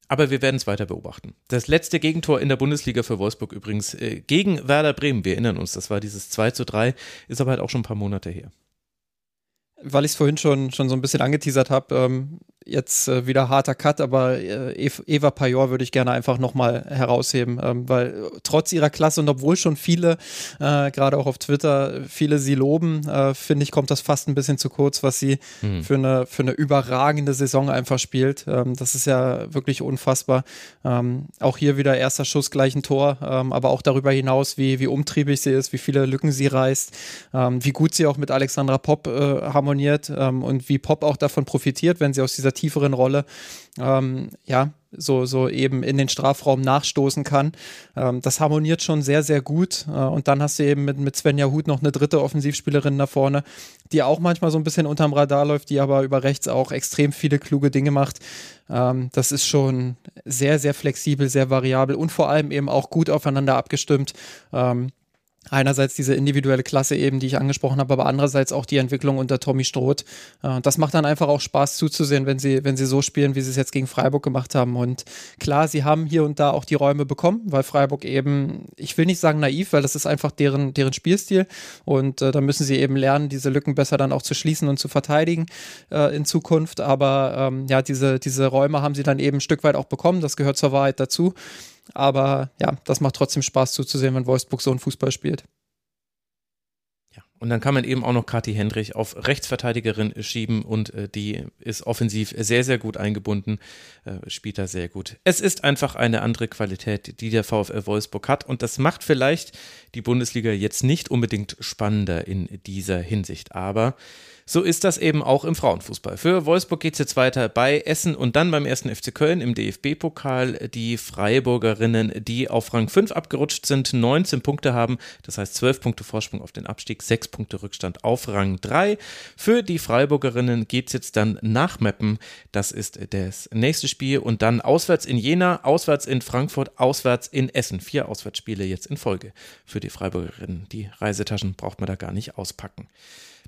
Aber wir werden es weiter beobachten. Das letzte Gegentor in der Bundesliga für Wolfsburg übrigens äh, gegen Werder Bremen, wir erinnern uns, das war dieses 2 zu 3, ist aber halt auch schon ein paar Monate her. Weil ich es vorhin schon, schon so ein bisschen angeteasert habe, ähm, jetzt äh, wieder harter Cut, aber äh, Eva Pajor würde ich gerne einfach nochmal herausheben, ähm, weil trotz ihrer Klasse und obwohl schon viele, äh, gerade auch auf Twitter, viele sie loben, äh, finde ich, kommt das fast ein bisschen zu kurz, was sie mhm. für, eine, für eine überragende Saison einfach spielt. Ähm, das ist ja wirklich unfassbar. Ähm, auch hier wieder erster Schuss gleich ein Tor, ähm, aber auch darüber hinaus, wie, wie umtriebig sie ist, wie viele Lücken sie reißt, ähm, wie gut sie auch mit Alexandra Popp äh, harmoniert ähm, und wie Popp auch davon profitiert, wenn sie aus dieser tieferen Rolle, ähm, ja, so, so eben in den Strafraum nachstoßen kann. Ähm, das harmoniert schon sehr, sehr gut. Äh, und dann hast du eben mit, mit Svenja Huth noch eine dritte Offensivspielerin da vorne, die auch manchmal so ein bisschen unterm Radar läuft, die aber über rechts auch extrem viele kluge Dinge macht. Ähm, das ist schon sehr, sehr flexibel, sehr variabel und vor allem eben auch gut aufeinander abgestimmt. Ähm, Einerseits diese individuelle Klasse eben, die ich angesprochen habe, aber andererseits auch die Entwicklung unter Tommy Stroth. Äh, das macht dann einfach auch Spaß zuzusehen, wenn sie, wenn sie so spielen, wie sie es jetzt gegen Freiburg gemacht haben. Und klar, sie haben hier und da auch die Räume bekommen, weil Freiburg eben, ich will nicht sagen naiv, weil das ist einfach deren, deren Spielstil. Und äh, da müssen sie eben lernen, diese Lücken besser dann auch zu schließen und zu verteidigen äh, in Zukunft. Aber ähm, ja, diese, diese Räume haben sie dann eben ein Stück weit auch bekommen. Das gehört zur Wahrheit dazu. Aber ja, das macht trotzdem Spaß zuzusehen, wenn Wolfsburg so einen Fußball spielt. Ja, und dann kann man eben auch noch Kathi Hendrich auf Rechtsverteidigerin schieben und äh, die ist offensiv sehr, sehr gut eingebunden, äh, spielt da sehr gut. Es ist einfach eine andere Qualität, die der VfL Wolfsburg hat und das macht vielleicht die Bundesliga jetzt nicht unbedingt spannender in dieser Hinsicht, aber so ist das eben auch im Frauenfußball. Für Wolfsburg geht es jetzt weiter bei Essen und dann beim ersten FC Köln im DFB-Pokal. Die Freiburgerinnen, die auf Rang 5 abgerutscht sind, 19 Punkte haben, das heißt 12 Punkte Vorsprung auf den Abstieg, 6 Punkte Rückstand auf Rang 3. Für die Freiburgerinnen geht es jetzt dann nach Meppen. Das ist das nächste Spiel und dann auswärts in Jena, auswärts in Frankfurt, auswärts in Essen. Vier Auswärtsspiele jetzt in Folge für die Freiburgerinnen. Die Reisetaschen braucht man da gar nicht auspacken.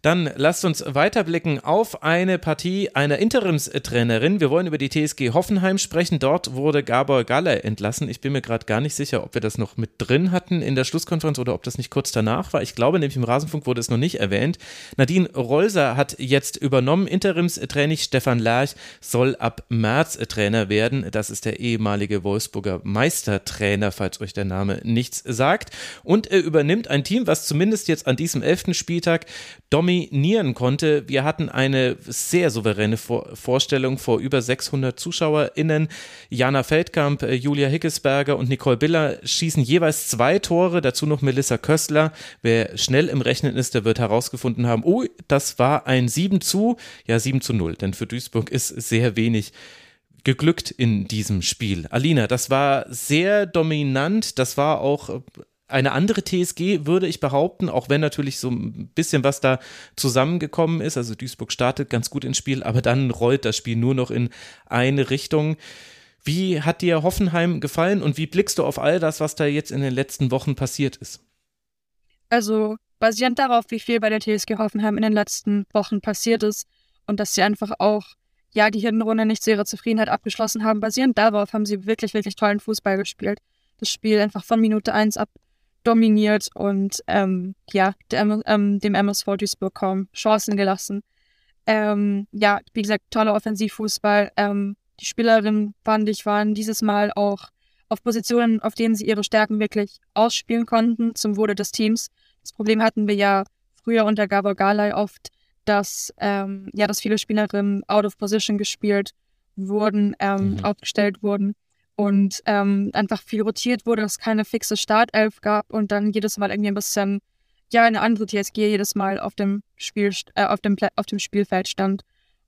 Dann lasst uns weiterblicken auf eine Partie einer Interimstrainerin. Wir wollen über die TSG Hoffenheim sprechen. Dort wurde Gabor Galler entlassen. Ich bin mir gerade gar nicht sicher, ob wir das noch mit drin hatten in der Schlusskonferenz oder ob das nicht kurz danach war. Ich glaube, nämlich im Rasenfunk wurde es noch nicht erwähnt. Nadine Rolser hat jetzt übernommen. Interimstraining Stefan Lerch soll ab März Trainer werden. Das ist der ehemalige Wolfsburger Meistertrainer, falls euch der Name nichts sagt. Und er übernimmt ein Team, was zumindest jetzt an diesem elften Spieltag dominiert dominieren konnte. Wir hatten eine sehr souveräne Vor Vorstellung vor über 600 ZuschauerInnen. Jana Feldkamp, äh, Julia Hickesberger und Nicole Biller schießen jeweils zwei Tore, dazu noch Melissa Köstler. Wer schnell im Rechnen ist, der wird herausgefunden haben, oh, das war ein 7 zu, ja 7 zu 0, denn für Duisburg ist sehr wenig geglückt in diesem Spiel. Alina, das war sehr dominant, das war auch eine andere TSG, würde ich behaupten, auch wenn natürlich so ein bisschen was da zusammengekommen ist. Also Duisburg startet ganz gut ins Spiel, aber dann rollt das Spiel nur noch in eine Richtung. Wie hat dir Hoffenheim gefallen und wie blickst du auf all das, was da jetzt in den letzten Wochen passiert ist? Also basierend darauf, wie viel bei der TSG Hoffenheim in den letzten Wochen passiert ist und dass sie einfach auch ja die Hinrunde nicht zu ihrer Zufriedenheit abgeschlossen haben, basierend darauf haben sie wirklich, wirklich tollen Fußball gespielt. Das Spiel einfach von Minute 1 ab dominiert und ähm, ja, dem, ähm, dem MSV Duisburg kaum Chancen gelassen. Ähm, ja, wie gesagt, toller Offensivfußball. Ähm, die Spielerinnen, fand ich, waren dieses Mal auch auf Positionen, auf denen sie ihre Stärken wirklich ausspielen konnten, zum Wohle des Teams. Das Problem hatten wir ja früher unter Gabor Galay oft, dass, ähm, ja, dass viele Spielerinnen out of position gespielt wurden, ähm, mhm. aufgestellt wurden und ähm, einfach viel rotiert wurde, dass es keine fixe Startelf gab und dann jedes Mal irgendwie ein bisschen, ja, eine andere TSG jedes Mal auf dem Spiel, äh, auf dem, auf dem Spielfeld stand.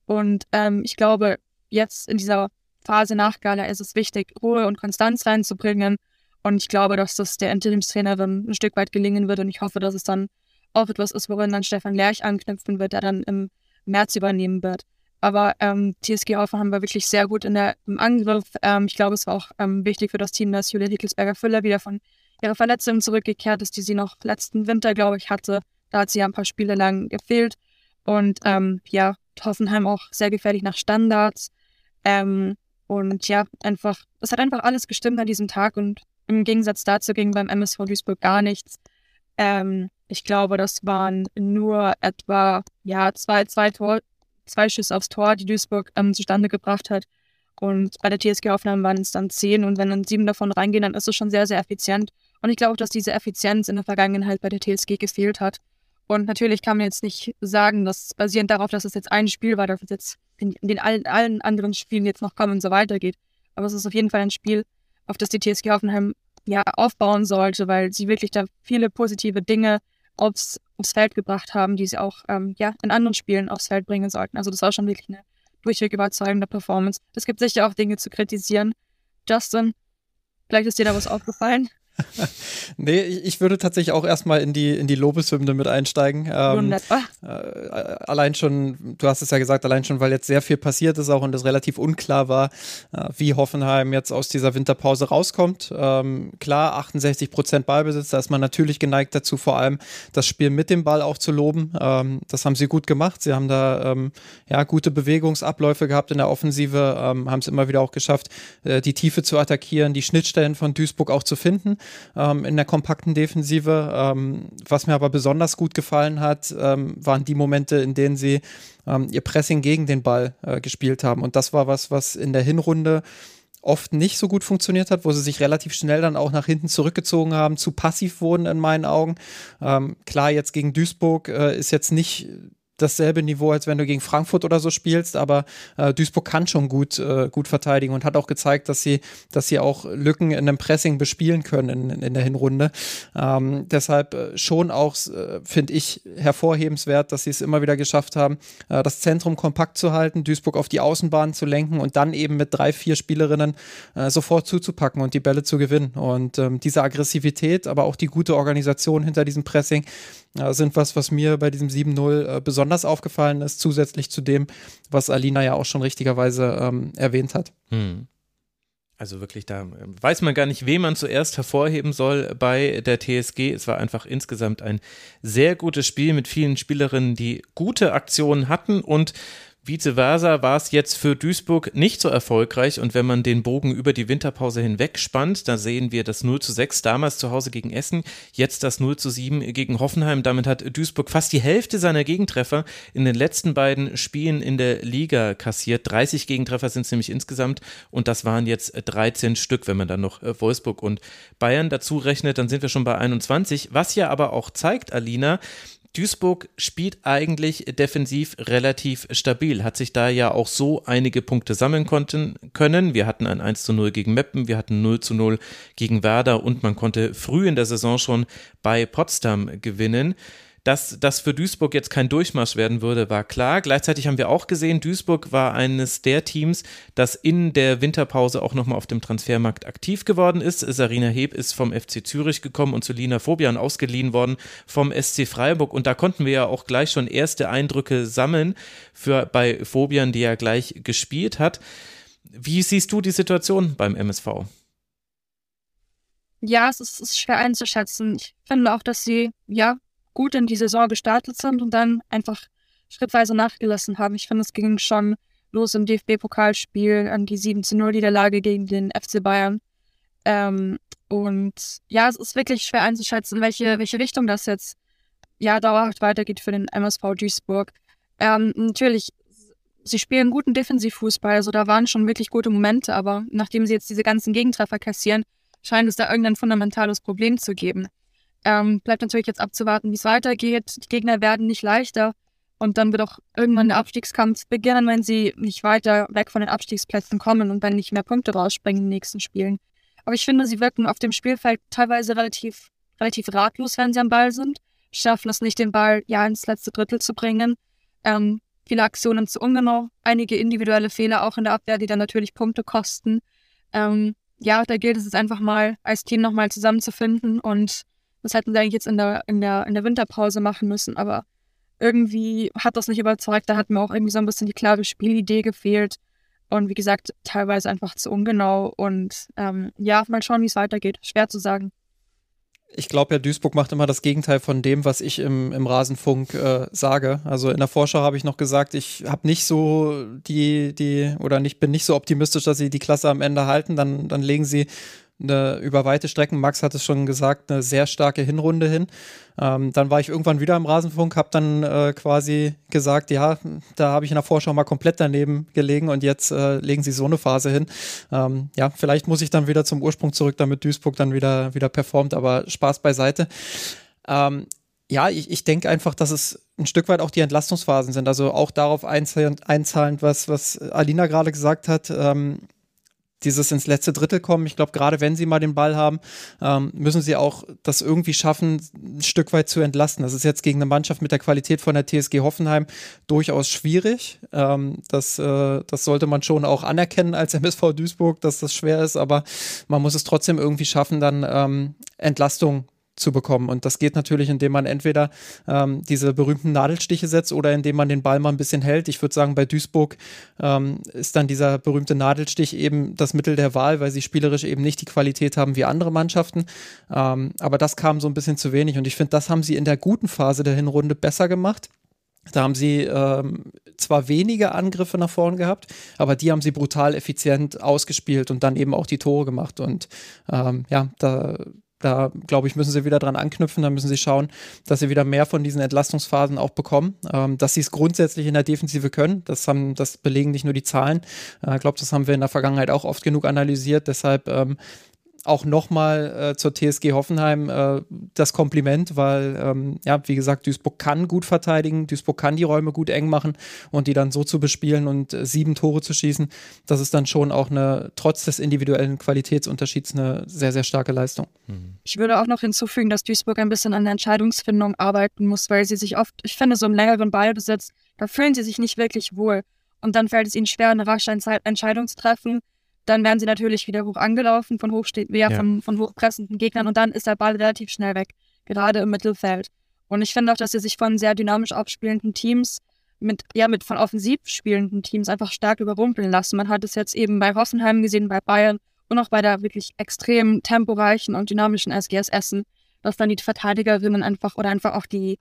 Und ähm, ich glaube, jetzt in dieser Phase nach Gala ist es wichtig, Ruhe und Konstanz reinzubringen. Und ich glaube, dass das der Interimstrainerin ein Stück weit gelingen wird. Und ich hoffe, dass es dann auch etwas ist, worin dann Stefan Lerch anknüpfen wird, der dann im März übernehmen wird. Aber ähm, TSG Hoffenheim war wirklich sehr gut in der, im Angriff. Ähm, ich glaube, es war auch ähm, wichtig für das Team, dass Julia Hickelsberger-Füller wieder von ihrer Verletzung zurückgekehrt ist, die sie noch letzten Winter, glaube ich, hatte. Da hat sie ja ein paar Spiele lang gefehlt. Und ähm, ja, Hoffenheim auch sehr gefährlich nach Standards. Ähm, und ja, einfach, es hat einfach alles gestimmt an diesem Tag und im Gegensatz dazu ging beim MSV Duisburg gar nichts. Ähm, ich glaube, das waren nur etwa ja, zwei, zwei, Tor, zwei Schüsse aufs Tor, die Duisburg ähm, zustande gebracht hat. Und bei der TSG-Aufnahme waren es dann zehn und wenn dann sieben davon reingehen, dann ist es schon sehr, sehr effizient. Und ich glaube, dass diese Effizienz in der Vergangenheit bei der TSG gefehlt hat. Und natürlich kann man jetzt nicht sagen, dass basierend darauf, dass es jetzt ein Spiel war, dass es jetzt in, den allen, allen anderen Spielen jetzt noch kommen und so weitergeht. Aber es ist auf jeden Fall ein Spiel, auf das die TSG Hoffenheim ja aufbauen sollte, weil sie wirklich da viele positive Dinge aufs, aufs Feld gebracht haben, die sie auch ähm, ja, in anderen Spielen aufs Feld bringen sollten. Also das war schon wirklich eine durchweg überzeugende Performance. Es gibt sicher auch Dinge zu kritisieren. Justin, vielleicht ist dir da was aufgefallen. Nee, ich würde tatsächlich auch erstmal in die, in die Lobeshymne mit einsteigen. Ähm, äh, allein schon, du hast es ja gesagt, allein schon, weil jetzt sehr viel passiert ist auch und es relativ unklar war, äh, wie Hoffenheim jetzt aus dieser Winterpause rauskommt. Ähm, klar, 68 Prozent Ballbesitz, da ist man natürlich geneigt dazu, vor allem das Spiel mit dem Ball auch zu loben. Ähm, das haben sie gut gemacht. Sie haben da ähm, ja gute Bewegungsabläufe gehabt in der Offensive, ähm, haben es immer wieder auch geschafft, äh, die Tiefe zu attackieren, die Schnittstellen von Duisburg auch zu finden ähm, in der kompakten Defensive. Ähm, was mir aber besonders gut gefallen hat, ähm, waren die Momente, in denen sie ähm, ihr Pressing gegen den Ball äh, gespielt haben. Und das war was, was in der Hinrunde oft nicht so gut funktioniert hat, wo sie sich relativ schnell dann auch nach hinten zurückgezogen haben, zu passiv wurden in meinen Augen. Ähm, klar, jetzt gegen Duisburg äh, ist jetzt nicht dasselbe Niveau, als wenn du gegen Frankfurt oder so spielst, aber äh, Duisburg kann schon gut, äh, gut verteidigen und hat auch gezeigt, dass sie, dass sie auch Lücken in einem Pressing bespielen können in, in der Hinrunde. Ähm, deshalb äh, schon auch, äh, finde ich, hervorhebenswert, dass sie es immer wieder geschafft haben, äh, das Zentrum kompakt zu halten, Duisburg auf die Außenbahn zu lenken und dann eben mit drei, vier Spielerinnen äh, sofort zuzupacken und die Bälle zu gewinnen. Und ähm, diese Aggressivität, aber auch die gute Organisation hinter diesem Pressing, sind was, was mir bei diesem 7-0 äh, besonders aufgefallen ist, zusätzlich zu dem, was Alina ja auch schon richtigerweise ähm, erwähnt hat. Hm. Also wirklich, da ähm, weiß man gar nicht, wen man zuerst hervorheben soll bei der TSG. Es war einfach insgesamt ein sehr gutes Spiel mit vielen Spielerinnen, die gute Aktionen hatten und Vice versa war es jetzt für Duisburg nicht so erfolgreich und wenn man den Bogen über die Winterpause hinweg spannt, da sehen wir das 0 zu 6 damals zu Hause gegen Essen, jetzt das 0 zu 7 gegen Hoffenheim. Damit hat Duisburg fast die Hälfte seiner Gegentreffer in den letzten beiden Spielen in der Liga kassiert. 30 Gegentreffer sind es nämlich insgesamt und das waren jetzt 13 Stück, wenn man dann noch äh, Wolfsburg und Bayern dazu rechnet, dann sind wir schon bei 21. Was ja aber auch zeigt, Alina, Duisburg spielt eigentlich defensiv relativ stabil, hat sich da ja auch so einige Punkte sammeln konnten, können. Wir hatten ein 1 zu 0 gegen Meppen, wir hatten 0 zu 0 gegen Werder und man konnte früh in der Saison schon bei Potsdam gewinnen. Dass das für Duisburg jetzt kein Durchmarsch werden würde, war klar. Gleichzeitig haben wir auch gesehen, Duisburg war eines der Teams, das in der Winterpause auch nochmal auf dem Transfermarkt aktiv geworden ist. Sarina Heb ist vom FC Zürich gekommen und zu Lina Fobian ausgeliehen worden vom SC Freiburg. Und da konnten wir ja auch gleich schon erste Eindrücke sammeln für bei Fobian, die ja gleich gespielt hat. Wie siehst du die Situation beim MSV? Ja, es ist, es ist schwer einzuschätzen. Ich finde auch, dass sie ja gut in die Saison gestartet sind und dann einfach schrittweise nachgelassen haben. Ich finde, es ging schon los im DFB-Pokalspiel an die 7-0-Niederlage gegen den FC Bayern. Ähm, und ja, es ist wirklich schwer einzuschätzen, welche, welche Richtung das jetzt ja dauerhaft weitergeht für den MSV Duisburg. Ähm, natürlich, sie spielen guten Defensivfußball, also da waren schon wirklich gute Momente, aber nachdem sie jetzt diese ganzen Gegentreffer kassieren, scheint es da irgendein fundamentales Problem zu geben. Ähm, bleibt natürlich jetzt abzuwarten, wie es weitergeht. Die Gegner werden nicht leichter. Und dann wird auch irgendwann der Abstiegskampf beginnen, wenn sie nicht weiter weg von den Abstiegsplätzen kommen und wenn nicht mehr Punkte rausspringen in den nächsten Spielen. Aber ich finde, sie wirken auf dem Spielfeld teilweise relativ, relativ ratlos, wenn sie am Ball sind. Schaffen es nicht, den Ball ja ins letzte Drittel zu bringen. Ähm, viele Aktionen zu ungenau, einige individuelle Fehler auch in der Abwehr, die dann natürlich Punkte kosten. Ähm, ja, da gilt es jetzt einfach mal als Team nochmal zusammenzufinden und Das hätten sie eigentlich jetzt in der, in der, in der Winterpause machen müssen, aber irgendwie hat das nicht überzeugt. Da hat mir auch irgendwie so ein bisschen die klare Spielidee gefehlt. Und wie gesagt, teilweise einfach zu ungenau. Und ähm, ja, mal schauen, wie es weitergeht. Schwer zu sagen ich glaube ja, Duisburg macht immer das Gegenteil von dem, was ich im, im Rasenfunk äh, sage. Also in der Vorschau habe ich noch gesagt, ich habe nicht so die, die, oder nicht, bin nicht so optimistisch, dass sie die Klasse am Ende halten. Dann, dann legen sie eine, über weite Strecken, Max hat es schon gesagt, eine sehr starke Hinrunde hin. Ähm, dann war ich irgendwann wieder im Rasenfunk, habe dann äh, quasi gesagt, ja, da habe ich in der Vorschau mal komplett daneben gelegen und jetzt äh, legen sie so eine Phase hin. Ähm, ja, vielleicht muss ich dann wieder zum Ursprung zurück, damit Duisburg dann wieder, wieder performt, aber Spaß beiseite. Ähm, ja, ich, ich denke einfach, dass es ein Stück weit auch die Entlastungsphasen sind. Also auch darauf einzahlend, was, was Alina gerade gesagt hat. Ähm, dieses ins letzte Drittel kommen. Ich glaube, gerade wenn sie mal den Ball haben, ähm, müssen sie auch das irgendwie schaffen, ein Stück weit zu entlasten. Das ist jetzt gegen eine Mannschaft mit der Qualität von der TSG Hoffenheim durchaus schwierig. Ähm, das, äh, das sollte man schon auch anerkennen als MSV Duisburg, dass das schwer ist, aber man muss es trotzdem irgendwie schaffen, dann ähm, Entlastung zu bekommen. Und das geht natürlich, indem man entweder ähm, diese berühmten Nadelstiche setzt oder indem man den Ball mal ein bisschen hält. Ich würde sagen, bei Duisburg ähm, ist dann dieser berühmte Nadelstich eben das Mittel der Wahl, weil sie spielerisch eben nicht die Qualität haben wie andere Mannschaften. Ähm, aber das kam so ein bisschen zu wenig. Und ich finde, das haben sie in der guten Phase der Hinrunde besser gemacht. Da haben sie ähm, zwar wenige Angriffe nach vorn gehabt, aber die haben sie brutal effizient ausgespielt und dann eben auch die Tore gemacht. Und ähm, ja, da da, glaube ich, müssen sie wieder dran anknüpfen. Da müssen sie schauen, dass sie wieder mehr von diesen Entlastungsphasen auch bekommen. Ähm, dass sie es grundsätzlich in der Defensive können, das, haben, das belegen nicht nur die Zahlen. Äh, ich glaube, das haben wir in der Vergangenheit auch oft genug analysiert. Deshalb ähm, auch nochmal äh, zur TSG Hoffenheim äh, das Kompliment, weil, ähm, ja, wie gesagt, Duisburg kann gut verteidigen, Duisburg kann die Räume gut eng machen und die dann so zu bespielen und äh, sieben Tore zu schießen, das ist dann schon auch eine, trotz des individuellen Qualitätsunterschieds, eine sehr, sehr starke Leistung. Mhm. Ich würde auch noch hinzufügen, dass Duisburg ein bisschen an der Entscheidungsfindung arbeiten muss, weil sie sich oft, ich finde, so im längeren Ballbesitz, da fühlen sie sich nicht wirklich wohl. Und dann fällt es ihnen schwer, eine rasche Entscheidung zu treffen dann werden sie natürlich wieder hoch angelaufen von, hochste ja, ja. von, von hochpressenden Gegnern und dann ist der Ball relativ schnell weg, gerade im Mittelfeld. Und ich finde auch, dass sie sich von sehr dynamisch abspielenden Teams mit, ja, mit von offensiv spielenden Teams einfach stark überrumpeln lassen. Man hat es jetzt eben bei Hoffenheim gesehen, bei Bayern und auch bei der wirklich extrem temporeichen und dynamischen SGS Essen, dass dann die Verteidigerinnen einfach oder einfach auch die,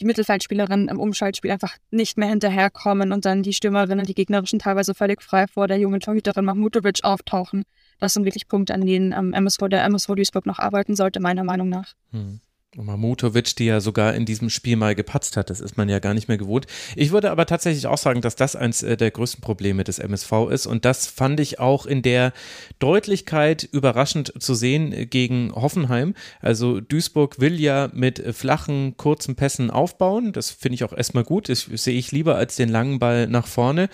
die Mittelfeldspielerinnen im Umschaltspiel einfach nicht mehr hinterherkommen und dann die Stürmerinnen, die gegnerischen teilweise völlig frei vor der jungen Torhüterin Mahmutovic auftauchen. Das sind wirklich Punkte, an denen ähm, MSV, der MSV Duisburg noch arbeiten sollte, meiner Meinung nach. Hm. Mamutovic, die ja sogar in diesem Spiel mal gepatzt hat, das ist man ja gar nicht mehr gewohnt. Ich würde aber tatsächlich auch sagen, dass das eins äh, der größten Probleme des MSV ist und das fand ich auch in der Deutlichkeit überraschend zu sehen äh, gegen Hoffenheim. Also Duisburg will ja mit flachen, kurzen Pässen aufbauen, das finde ich auch erstmal gut, das sehe ich lieber als den langen Ball nach vorne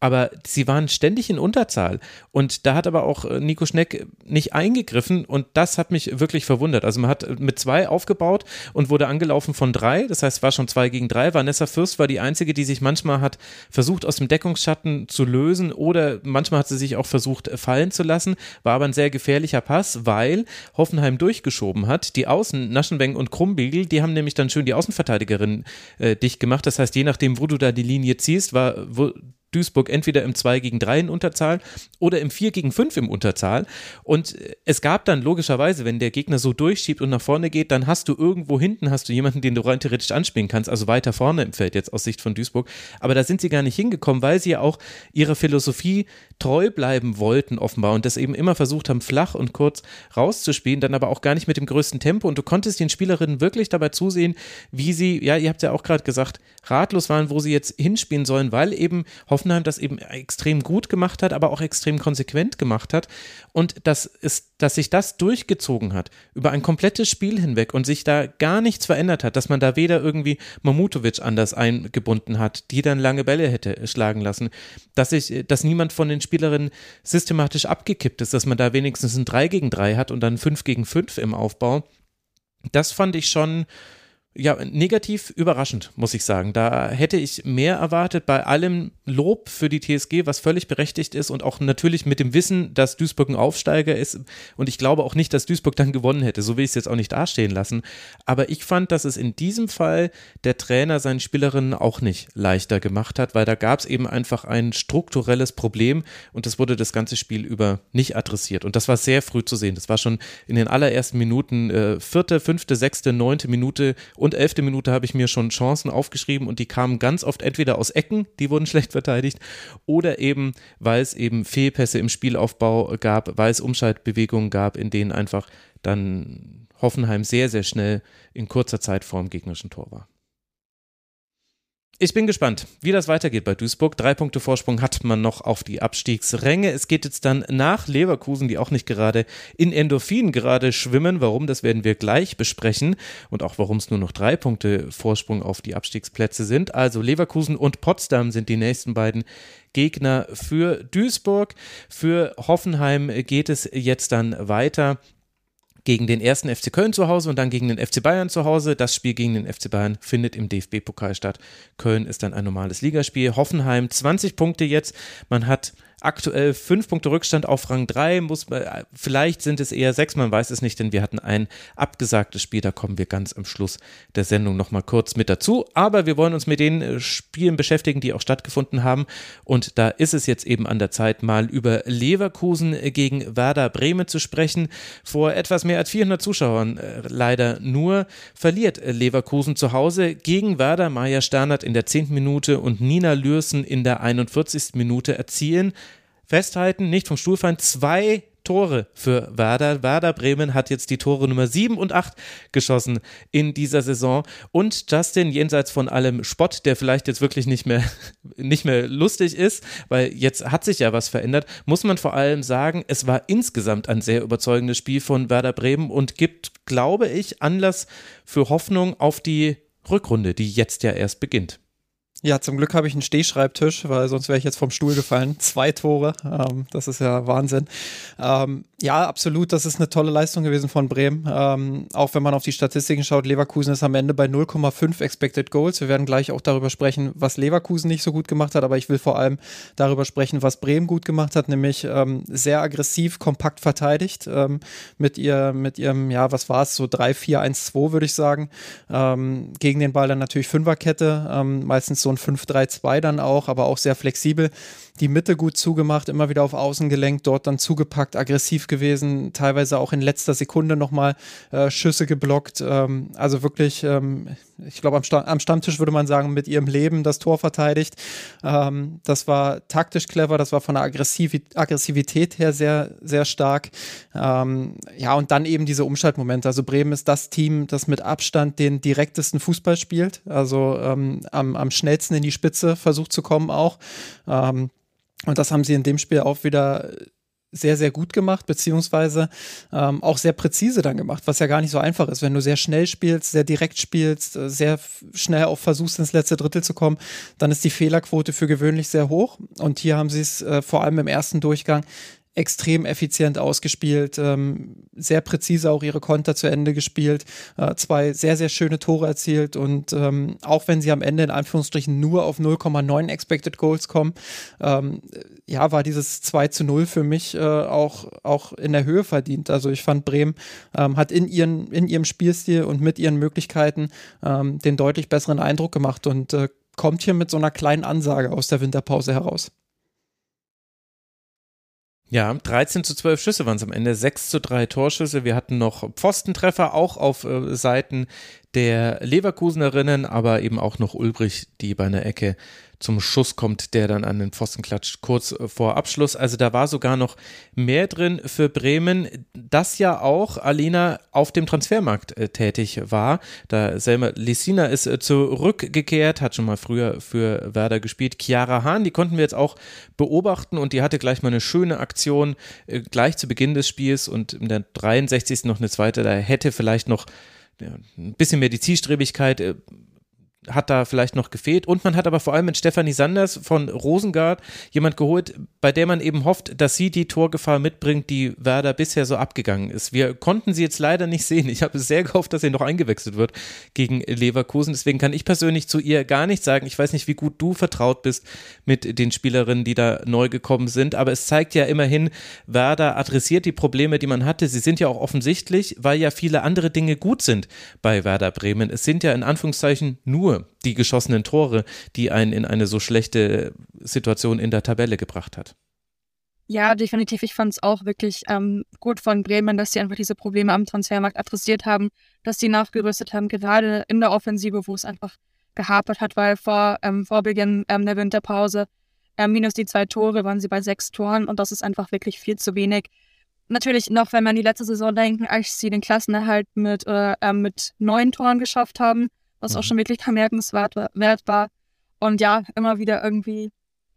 aber sie waren ständig in Unterzahl. Und da hat aber auch äh, Nico Schneck nicht eingegriffen und das hat mich wirklich verwundert. Also man hat mit zwei aufgebaut und wurde angelaufen von drei, das heißt, es war schon zwei gegen drei. Vanessa Fürst war die einzige, die sich manchmal hat versucht, aus dem Deckungsschatten zu lösen oder manchmal hat sie sich auch versucht, fallen zu lassen. War aber ein sehr gefährlicher Pass, weil Hoffenheim durchgeschoben hat. Die Außen, Naschenweng und Krumbiegel, die haben nämlich dann schön die Außenverteidigerin äh, dicht gemacht. Das heißt, je nachdem, wo du da die Linie ziehst, war, wo, Duisburg entweder im 2 gegen 3 in Unterzahl oder im 4 gegen 5 im Unterzahl. Und es gab dann logischerweise, wenn der Gegner so durchschiebt und nach vorne geht, dann hast du irgendwo hinten hast du jemanden, den du rein theoretisch anspielen kannst, also weiter vorne im Feld jetzt aus Sicht von Duisburg. Aber da sind sie gar nicht hingekommen, weil sie ja auch ihrer Philosophie treu bleiben wollten offenbar und das eben immer versucht haben, flach und kurz rauszuspielen, dann aber auch gar nicht mit dem größten Tempo. Und du konntest den Spielerinnen wirklich dabei zusehen, wie sie, ja, ihr habt ja auch gerade gesagt, ratlos waren, wo sie jetzt hinspielen sollen, weil eben Hoffenheim das eben extrem gut gemacht hat, aber auch extrem konsequent gemacht hat. Und das ist, dass sich das durchgezogen hat über ein komplettes Spiel hinweg und sich da gar nichts verändert hat, dass man da weder irgendwie Mamutovic anders eingebunden hat, die dann lange Bälle hätte schlagen lassen, dass sich, dass niemand von den Spielerinnen systematisch abgekippt ist, dass man da wenigstens ein 3 gegen 3 hat und dann 5 gegen 5 im Aufbau. Das fand ich schon ja, negativ überraschend, muss ich sagen. Da hätte ich mehr erwartet bei allem Lob für die TSG, was völlig berechtigt ist und auch natürlich mit dem Wissen, dass Duisburg ein Aufsteiger ist. Und ich glaube auch nicht, dass Duisburg dann gewonnen hätte. So will ich es jetzt auch nicht dastehen lassen. Aber ich fand, dass es in diesem Fall der Trainer seinen Spielerinnen auch nicht leichter gemacht hat, weil da gab es eben einfach ein strukturelles Problem und das wurde das ganze Spiel über nicht adressiert. Und das war sehr früh zu sehen. Das war schon in den allerersten Minuten, äh, vierte, fünfte, sechste, neunte Minute und elfte Minute habe ich mir schon Chancen aufgeschrieben und die kamen ganz oft entweder aus Ecken, die wurden [laughs] schlecht verteidigt, oder eben, weil es eben Fehlpässe im Spielaufbau gab, weil es Umschaltbewegungen gab, in denen einfach dann Hoffenheim sehr, sehr schnell in kurzer Zeit vor dem gegnerischen Tor war. Ich bin gespannt, wie das weitergeht bei Duisburg. Drei Punkte Vorsprung hat man noch auf die Abstiegsränge. Es geht jetzt dann nach Leverkusen, die auch nicht gerade in Endorphin gerade schwimmen. Warum, das werden wir gleich besprechen. Und auch warum es nur noch drei Punkte Vorsprung auf die Abstiegsplätze sind. Also Leverkusen und Potsdam sind die nächsten beiden Gegner für Duisburg. Für Hoffenheim geht es jetzt dann weiter gegen den ersten FC Köln zu Hause und dann gegen den FC Bayern zu Hause. Das Spiel gegen den FC Bayern findet im DFB-Pokal statt. Köln ist dann ein normales Ligaspiel. Hoffenheim 20 Punkte jetzt. Man hat aktuell fünf Punkte Rückstand auf Rang 3. Muss, äh, vielleicht sind es eher sechs, man weiß es nicht, denn wir hatten ein abgesagtes Spiel. Da kommen wir ganz am Schluss der Sendung nochmal kurz mit dazu. Aber wir wollen uns mit den äh, Spielen beschäftigen, die auch stattgefunden haben. Und da ist es jetzt eben an der Zeit, mal über Leverkusen gegen Werder Bremen zu sprechen. Vor etwas mehr als 400 Zuschauern äh, leider nur verliert Leverkusen zu Hause gegen Werder. Maja Sternert in der 10. Minute und Nina Lürsen in der 41. Minute erzielen festhalten, nicht vom Stuhl fallen, zwei Tore für Werder. Werder Bremen hat jetzt die Tore Nummer 7 und 8 geschossen in dieser Saison. Und Justin, jenseits von allem Spott, der vielleicht jetzt wirklich nicht mehr, [laughs] nicht mehr lustig ist, weil jetzt hat sich ja was verändert, muss man vor allem sagen, es war insgesamt ein sehr überzeugendes Spiel von Werder Bremen und gibt, glaube ich, Anlass für Hoffnung auf die Rückrunde, die jetzt ja erst beginnt. Ja, zum Glück habe ich einen Stehschreibtisch, weil sonst wäre ich jetzt vom Stuhl gefallen. Zwei Tore, ähm, das ist ja Wahnsinn. Ähm, ja, absolut, das ist eine tolle Leistung gewesen von Bremen. Ähm, auch wenn man auf die Statistiken schaut, Leverkusen ist am Ende bei 0,5 Expected Goals. Wir werden gleich auch darüber sprechen, was Leverkusen nicht so gut gemacht hat, aber ich will vor allem darüber sprechen, was Bremen gut gemacht hat, nämlich ähm, sehr aggressiv, kompakt verteidigt ähm, mit, ihr, mit ihrem, ja, was war es, so 3-4-1-2 würde ich sagen. Ähm, gegen den Ball dann natürlich Fünferkette, ähm, meistens so ein 5-3-2 dann auch, aber auch sehr flexibel. Die Mitte gut zugemacht, immer wieder auf Außen gelenkt, dort dann zugepackt, aggressiv gewesen, teilweise auch in letzter Sekunde nochmal äh, Schüsse geblockt. Ähm, also wirklich, ähm, ich glaube, am, Sta am, Stammtisch würde man sagen, mit ihrem Leben das Tor verteidigt. Ähm, das war taktisch clever, das war von der Aggressiv Aggressivität her sehr, sehr stark. Ähm, ja, und dann eben diese Umschaltmomente. Also Bremen ist das Team, das mit Abstand den direktesten Fußball spielt, also ähm, am, am schnellsten in die Spitze versucht zu kommen auch. Ähm, und das haben sie in dem Spiel auch wieder sehr, sehr gut gemacht, beziehungsweise ähm, auch sehr präzise dann gemacht, was ja gar nicht so einfach ist. Wenn du sehr schnell spielst, sehr direkt spielst, äh, sehr schnell auch versuchst, ins letzte Drittel zu kommen, dann ist die Fehlerquote für gewöhnlich sehr hoch. Und hier haben sie es äh, vor allem im ersten Durchgang extrem effizient ausgespielt, ähm, sehr präzise auch ihre Konter zu Ende gespielt, äh, zwei sehr, sehr schöne Tore erzielt und ähm, auch wenn sie am Ende in Anführungsstrichen nur auf 0,9 Expected Goals kommen, ähm, ja, war dieses 2 zu 0 für mich äh, auch, auch in der Höhe verdient. Also ich fand Bremen ähm, hat in, ihren, in ihrem Spielstil und mit ihren Möglichkeiten ähm, den deutlich besseren Eindruck gemacht und äh, kommt hier mit so einer kleinen Ansage aus der Winterpause heraus. Ja, 13 zu 12 Schüsse waren es am Ende, 6 zu 3 Torschüsse. Wir hatten noch Pfostentreffer, auch auf äh, Seiten der Leverkusenerinnen, aber eben auch noch Ulbrich, die bei einer Ecke zum Schuss kommt, der dann an den Pfosten klatscht, kurz vor Abschluss. Also da war sogar noch mehr drin für Bremen, das ja auch Alina auf dem Transfermarkt äh, tätig war. Da Selma Lissina ist äh, zurückgekehrt, hat schon mal früher für Werder gespielt. Chiara Hahn, die konnten wir jetzt auch beobachten und die hatte gleich mal eine schöne Aktion äh, gleich zu Beginn des Spiels und in der 63. noch eine zweite. Da hätte vielleicht noch ein bisschen mehr die Zielstrebigkeit äh, hat da vielleicht noch gefehlt. Und man hat aber vor allem mit Stefanie Sanders von Rosengard jemand geholt, bei der man eben hofft, dass sie die Torgefahr mitbringt, die Werder bisher so abgegangen ist. Wir konnten sie jetzt leider nicht sehen. Ich habe sehr gehofft, dass sie noch eingewechselt wird gegen Leverkusen. Deswegen kann ich persönlich zu ihr gar nichts sagen. Ich weiß nicht, wie gut du vertraut bist mit den Spielerinnen, die da neu gekommen sind. Aber es zeigt ja immerhin, Werder adressiert die Probleme, die man hatte. Sie sind ja auch offensichtlich, weil ja viele andere Dinge gut sind bei Werder Bremen. Es sind ja in Anführungszeichen nur die geschossenen Tore, die einen in eine so schlechte Situation in der Tabelle gebracht hat. Ja, definitiv. Ich fand es auch wirklich ähm, gut von Bremen, dass sie einfach diese Probleme am Transfermarkt adressiert haben, dass sie nachgerüstet haben, gerade in der Offensive, wo es einfach gehapert hat, weil vor, ähm, vor Beginn ähm, der Winterpause äh, minus die zwei Tore waren sie bei sechs Toren und das ist einfach wirklich viel zu wenig. Natürlich noch, wenn man die letzte Saison denken, als sie den Klassenerhalt mit, äh, mit neun Toren geschafft haben, was mhm. auch schon wirklich bemerkenswert war. Und ja, immer wieder irgendwie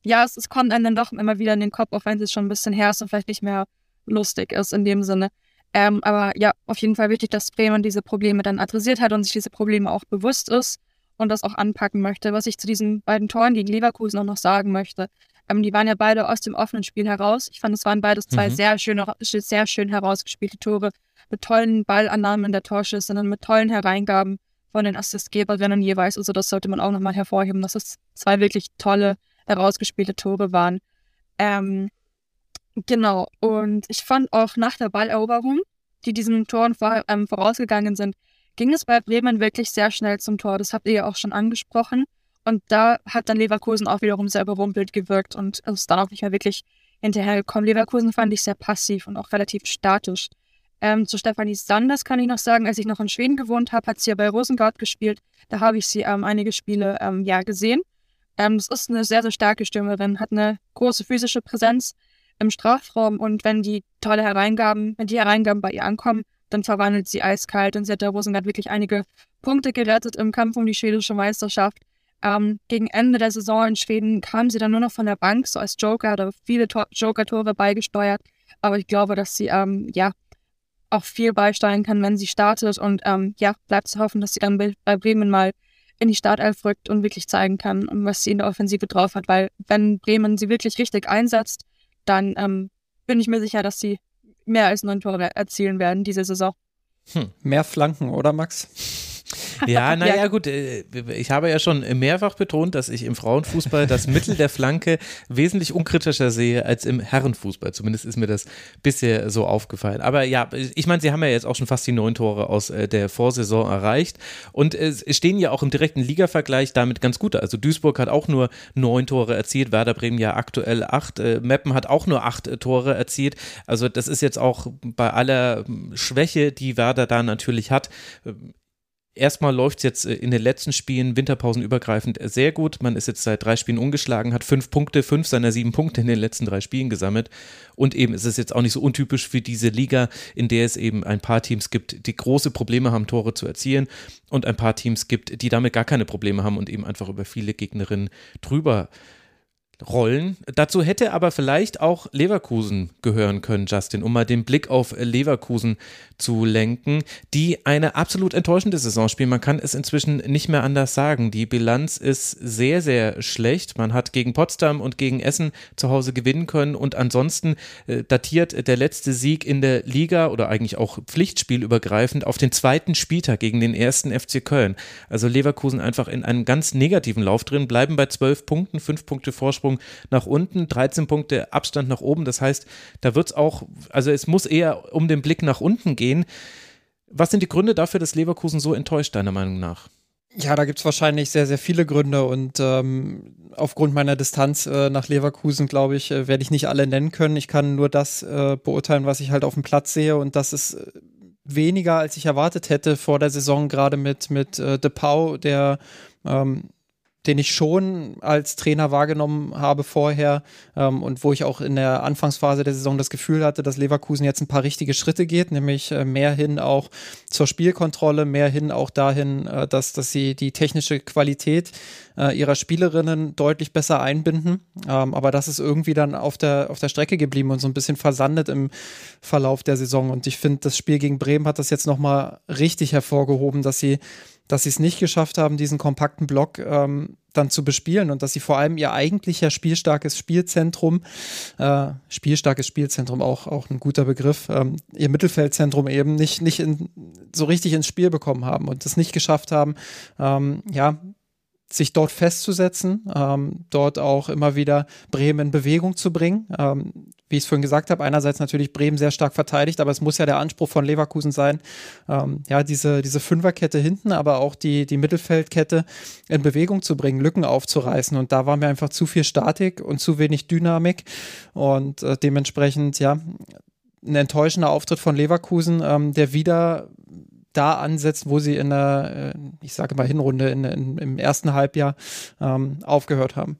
ja, es, es kommt einem dann doch immer wieder in den Kopf, auch wenn es schon ein bisschen her ist und vielleicht nicht mehr lustig ist in dem Sinne. Ähm, aber ja, auf jeden Fall wichtig, dass Bremen diese Probleme dann adressiert hat und sich diese Probleme auch bewusst ist und das auch anpacken möchte. Was ich zu diesen beiden Toren gegen Leverkusen auch noch sagen möchte. Ähm, die waren ja beide aus dem offenen Spiel heraus. Ich fand, es waren beides zwei mhm. sehr, schöne, sehr schön herausgespielte Tore mit tollen Ballannahmen in der Torschüsse mit tollen Hereingaben von den Assistgeberinnen jeweils. Also das sollte man auch nochmal hervorheben, dass es zwei wirklich tolle herausgespielte Tore waren. Ähm, genau. Und ich fand auch nach der Balleroberung, die diesen Toren vor, ähm, vorausgegangen sind, ging es bei Bremen wirklich sehr schnell zum Tor. Das habt ihr ja auch schon angesprochen. Und da hat dann Leverkusen auch wiederum sehr überrumpelt gewirkt und ist dann auch nicht mehr wirklich hinterhergekommen. Leverkusen fand ich sehr passiv und auch relativ statisch. Ähm, zu Stefanie Sanders kann ich noch sagen, als ich noch in Schweden gewohnt habe, hat sie ja bei Rosengard gespielt. Da habe ich sie ähm, einige Spiele ähm, ja gesehen. Ähm, das ist eine sehr, sehr starke Stürmerin, hat eine große physische Präsenz im Strafraum und wenn die tolle Hereingaben, wenn die Hereingaben bei ihr ankommen, dann verwandelt sie eiskalt und sie hat der Rosengard wirklich einige Punkte gerettet im Kampf um die schwedische Meisterschaft. Ähm, gegen Ende der Saison in Schweden kam sie dann nur noch von der Bank, so als Joker, hat viele Joker-Tore beigesteuert. Aber ich glaube, dass sie ähm, ja auch viel beisteuern kann, wenn sie startet. Und ähm, ja, bleibt zu hoffen, dass sie dann bei Bremen mal in die Startelf rückt und wirklich zeigen kann, was sie in der Offensive drauf hat. Weil wenn Bremen sie wirklich richtig einsetzt, dann ähm, bin ich mir sicher, dass sie mehr als neun Tore erzielen werden diese Saison. Hm. Mehr Flanken, oder Max? Ja, [laughs] naja, ja. gut. Äh, ich habe ja schon mehrfach betont, dass ich im Frauenfußball das [laughs] Mittel der Flanke wesentlich unkritischer sehe als im Herrenfußball. Zumindest ist mir das bisher so aufgefallen. Aber ja, ich meine, sie haben ja jetzt auch schon fast die neun Tore aus äh, der Vorsaison erreicht und es stehen ja auch im direkten Ligavergleich damit ganz gut. Also Duisburg hat auch nur neun Tore erzielt, Werder Bremen ja aktuell acht, äh, Meppen hat auch nur acht Tore erzielt. Also das ist jetzt auch bei aller Schwäche, die Werder da natürlich hat, Erstmal läuft es jetzt äh, in den letzten Spielen winterpausenübergreifend sehr gut. Man ist jetzt seit drei Spielen ungeschlagen, hat fünf Punkte, fünf seiner sieben Punkte in den letzten drei Spielen gesammelt. Und eben ist es jetzt auch nicht so untypisch für diese Liga, in der es eben ein paar Teams gibt, die große Probleme haben, Tore zu erzielen und ein paar Teams gibt, die damit gar keine Probleme haben und eben einfach über viele Gegnerinnen drüber Rollen. Dazu hätte aber vielleicht auch Leverkusen gehören können, Justin, um mal den Blick auf Leverkusen zu lenken, die eine absolut enttäuschende Saison spielen. Man kann es inzwischen nicht mehr anders sagen. Die Bilanz ist sehr, sehr schlecht. Man hat gegen Potsdam und gegen Essen zu Hause gewinnen können und ansonsten äh, datiert der letzte Sieg in der Liga oder eigentlich auch Pflichtspielübergreifend auf den zweiten Spieltag gegen den ersten FC Köln. Also Leverkusen einfach in einem ganz negativen Lauf drin, bleiben bei zwölf Punkten, fünf Punkte Vorsprung Vorsprung nach unten, 13 Punkte Abstand nach oben. Das heißt, da wird es auch, also es muss eher um den Blick nach unten gehen. Was sind die Gründe dafür, dass Leverkusen so enttäuscht, deiner Meinung nach? Ja, da gibt es wahrscheinlich sehr, sehr viele Gründe und ähm, aufgrund meiner Distanz äh, nach Leverkusen, glaube ich, äh, werde ich nicht alle nennen können. Ich kann nur das äh, beurteilen, was ich halt auf dem Platz sehe und das ist äh, weniger, als ich erwartet hätte vor der Saison, gerade mit, mit äh, De Pau, der ähm, den ich schon als Trainer wahrgenommen habe vorher ähm, und wo ich auch in der Anfangsphase der Saison das Gefühl hatte, dass Leverkusen jetzt ein paar richtige Schritte geht, nämlich äh, mehr hin auch zur Spielkontrolle, mehr hin auch dahin, äh, dass, dass sie die technische Qualität äh, ihrer Spielerinnen deutlich besser einbinden. Ähm, aber das ist irgendwie dann auf der, auf der Strecke geblieben und so ein bisschen versandet im Verlauf der Saison. Und ich finde, das Spiel gegen Bremen hat das jetzt nochmal richtig hervorgehoben, dass sie dass sie es nicht geschafft haben, diesen kompakten Block ähm, dann zu bespielen und dass sie vor allem ihr eigentlicher spielstarkes Spielzentrum, äh, spielstarkes Spielzentrum auch, auch ein guter Begriff, ähm, ihr Mittelfeldzentrum eben nicht, nicht in, so richtig ins Spiel bekommen haben und es nicht geschafft haben, ähm, ja, sich dort festzusetzen, ähm, dort auch immer wieder Bremen in Bewegung zu bringen. Ähm, wie ich es vorhin gesagt habe, einerseits natürlich Bremen sehr stark verteidigt, aber es muss ja der Anspruch von Leverkusen sein, ähm, ja, diese, diese Fünferkette hinten, aber auch die, die Mittelfeldkette in Bewegung zu bringen, Lücken aufzureißen. Und da war mir einfach zu viel Statik und zu wenig Dynamik. Und äh, dementsprechend, ja, ein enttäuschender Auftritt von Leverkusen, ähm, der wieder da ansetzt, wo sie in der, äh, ich sage mal Hinrunde, in, in, im ersten Halbjahr ähm, aufgehört haben.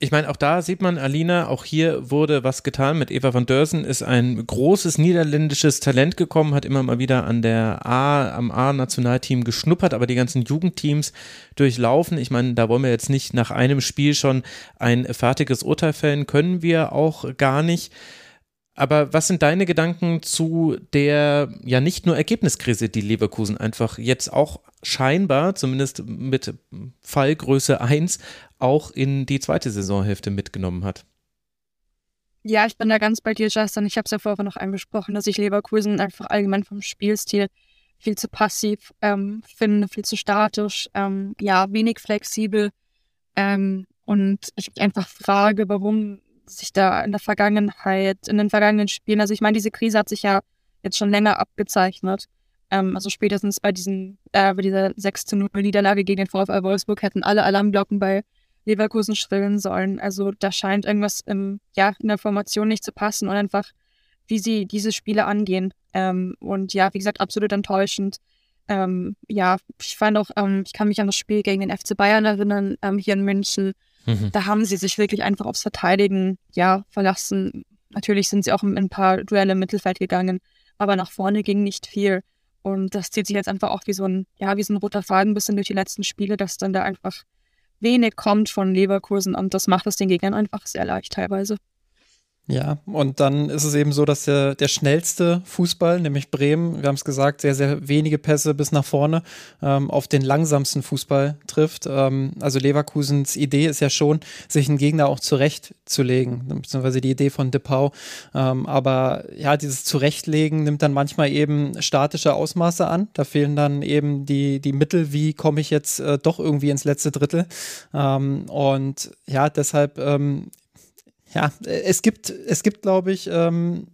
Ich meine, auch da sieht man, Alina, auch hier wurde was getan. Mit Eva van Dörsen ist ein großes niederländisches Talent gekommen, hat immer mal wieder an der A, am A-Nationalteam geschnuppert, aber die ganzen Jugendteams durchlaufen. Ich meine, da wollen wir jetzt nicht nach einem Spiel schon ein fertiges Urteil fällen, können wir auch gar nicht. Aber was sind deine Gedanken zu der ja nicht nur Ergebniskrise, die Leverkusen einfach jetzt auch scheinbar, zumindest mit Fallgröße 1, auch in die zweite Saisonhälfte mitgenommen hat? Ja, ich bin da ganz bei dir, Justin. Ich habe es ja vorher noch angesprochen, dass ich Leverkusen einfach allgemein vom Spielstil viel zu passiv ähm, finde, viel zu statisch, ähm, ja, wenig flexibel. Ähm, und ich mich einfach frage, warum sich da in der Vergangenheit, in den vergangenen Spielen, also ich meine, diese Krise hat sich ja jetzt schon länger abgezeichnet. Ähm, also spätestens bei diesen, äh, bei dieser 6 zu 0 Niederlage gegen den VfL Wolfsburg hätten alle Alarmglocken bei Leverkusen schrillen sollen. Also da scheint irgendwas im, ja, in der Formation nicht zu passen und einfach, wie sie diese Spiele angehen. Ähm, und ja, wie gesagt, absolut enttäuschend. Ähm, ja, ich fand auch, ähm, ich kann mich an das Spiel gegen den FC Bayern erinnern, ähm, hier in München. Mhm. Da haben sie sich wirklich einfach aufs Verteidigen ja, verlassen. Natürlich sind sie auch in ein paar Duelle im Mittelfeld gegangen, aber nach vorne ging nicht viel. Und das zieht sich jetzt einfach auch wie so ein, ja, wie so ein roter Faden ein bisschen durch die letzten Spiele, dass dann da einfach wenig kommt von Leverkusen und das macht es den Gegnern einfach sehr leicht teilweise. Ja, und dann ist es eben so, dass der, der schnellste Fußball, nämlich Bremen, wir haben es gesagt, sehr, sehr wenige Pässe bis nach vorne, ähm, auf den langsamsten Fußball trifft. Ähm, also Leverkusens Idee ist ja schon, sich einen Gegner auch zurechtzulegen, beziehungsweise die Idee von Depau. Ähm, aber ja, dieses Zurechtlegen nimmt dann manchmal eben statische Ausmaße an. Da fehlen dann eben die, die Mittel, wie komme ich jetzt äh, doch irgendwie ins letzte Drittel. Ähm, und ja, deshalb ähm, ja, es gibt, es gibt, glaube ich, ähm,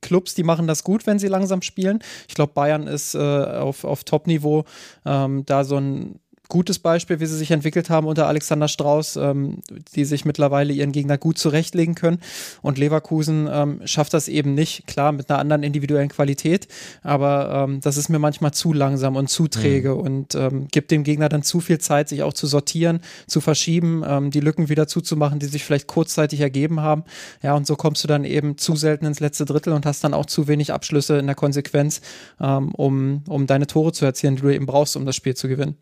Clubs, die machen das gut, wenn sie langsam spielen. Ich glaube, Bayern ist äh, auf, auf Top-Niveau ähm, da so ein gutes Beispiel, wie sie sich entwickelt haben unter Alexander Strauß, ähm, die sich mittlerweile ihren Gegner gut zurechtlegen können. Und Leverkusen ähm, schafft das eben nicht, klar, mit einer anderen individuellen Qualität, aber ähm, das ist mir manchmal zu langsam und zu träge mhm. und ähm, gibt dem Gegner dann zu viel Zeit, sich auch zu sortieren, zu verschieben, ähm, die Lücken wieder zuzumachen, die sich vielleicht kurzzeitig ergeben haben. Ja, und so kommst du dann eben zu selten ins letzte Drittel und hast dann auch zu wenig Abschlüsse in der Konsequenz, ähm, um, um deine Tore zu erzielen, die du eben brauchst, um das Spiel zu gewinnen.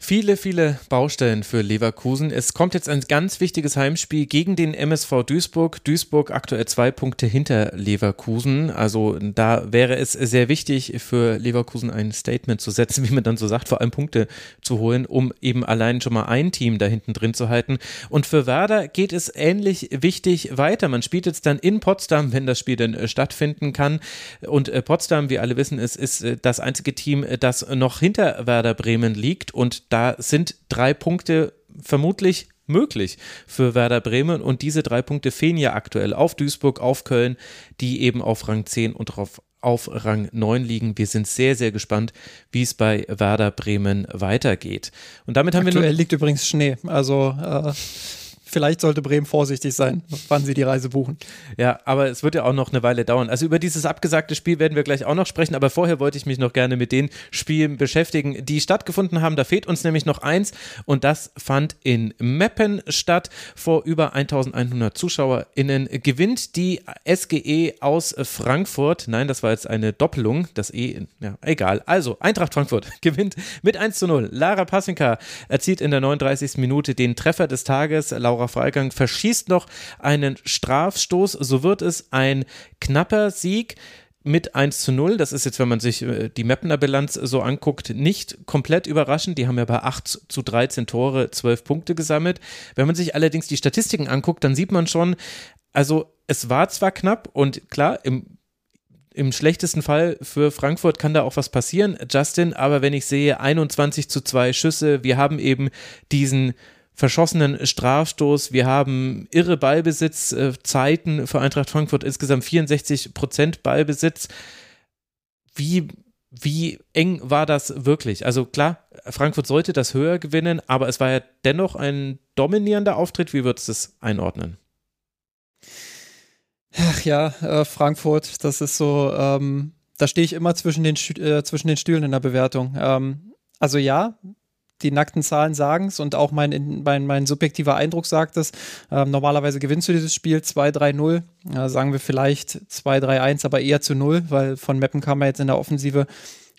Viele, viele Baustellen für Leverkusen. Es kommt jetzt ein ganz wichtiges Heimspiel gegen den MSV Duisburg. Duisburg aktuell zwei Punkte hinter Leverkusen. Also da wäre es sehr wichtig für Leverkusen ein Statement zu setzen, [laughs] wie man dann so sagt, vor allem Punkte zu holen, um eben allein schon mal ein Team da hinten drin zu halten. Und für Werder geht es ähnlich wichtig weiter. Man spielt jetzt dann in Potsdam, wenn das Spiel denn äh, stattfinden kann. Und äh, Potsdam, wie alle wissen, ist, ist äh, das einzige Team, das noch hinter Werder Bremen liegt und da sind drei Punkte vermutlich möglich für Werder Bremen und diese drei Punkte fehlen ja aktuell auf Duisburg, auf Köln, die eben auf Rang 10 und auf, auf Rang 9 liegen. Wir sind sehr, sehr gespannt, wie es bei Werder Bremen weitergeht. Und damit haben aktuell wir nur liegt übrigens Schnee, also äh, vielleicht sollte Bremen vorsichtig sein, wann sie die Reise buchen. Ja, aber es wird ja auch noch eine Weile dauern. Also über dieses abgesagte Spiel werden wir gleich auch noch sprechen, aber vorher wollte ich mich noch gerne mit den Spielen beschäftigen, die stattgefunden haben. Da fehlt uns nämlich noch eins und das fand in Meppen statt. Vor über 1100 ZuschauerInnen gewinnt die SGE aus Frankfurt. Nein, das war jetzt eine Doppelung. Das E, ja, egal. Also, Eintracht Frankfurt [laughs] gewinnt mit 1 zu 0. Lara Passinka erzielt in der 39. Minute den Treffer des Tages. Laura Laura Freigang verschießt noch einen Strafstoß. So wird es ein knapper Sieg mit 1 zu 0. Das ist jetzt, wenn man sich äh, die Mapner Bilanz so anguckt, nicht komplett überraschend. Die haben ja bei 8 zu 13 Tore 12 Punkte gesammelt. Wenn man sich allerdings die Statistiken anguckt, dann sieht man schon, also es war zwar knapp und klar, im im schlechtesten Fall für Frankfurt kann da auch was passieren, Justin, aber wenn ich sehe 21 zu 2 Schüsse, wir haben eben diesen verschossenen Strafstoß. Wir haben irre Ballbesitzzeiten für Eintracht Frankfurt, insgesamt 64 Prozent Ballbesitz. Wie, wie eng war das wirklich? Also klar, Frankfurt sollte das höher gewinnen, aber es war ja dennoch ein dominierender Auftritt. Wie würdest du es einordnen? Ach ja, äh, Frankfurt, das ist so, ähm, da stehe ich immer zwischen den, äh, zwischen den Stühlen in der Bewertung. Ähm, also ja, die nackten Zahlen sagen es und auch mein, mein, mein subjektiver Eindruck sagt es. Ähm, normalerweise gewinnst du dieses Spiel 2-3-0, äh, sagen wir vielleicht 2-3-1, aber eher zu 0, weil von Meppen kam er jetzt in der Offensive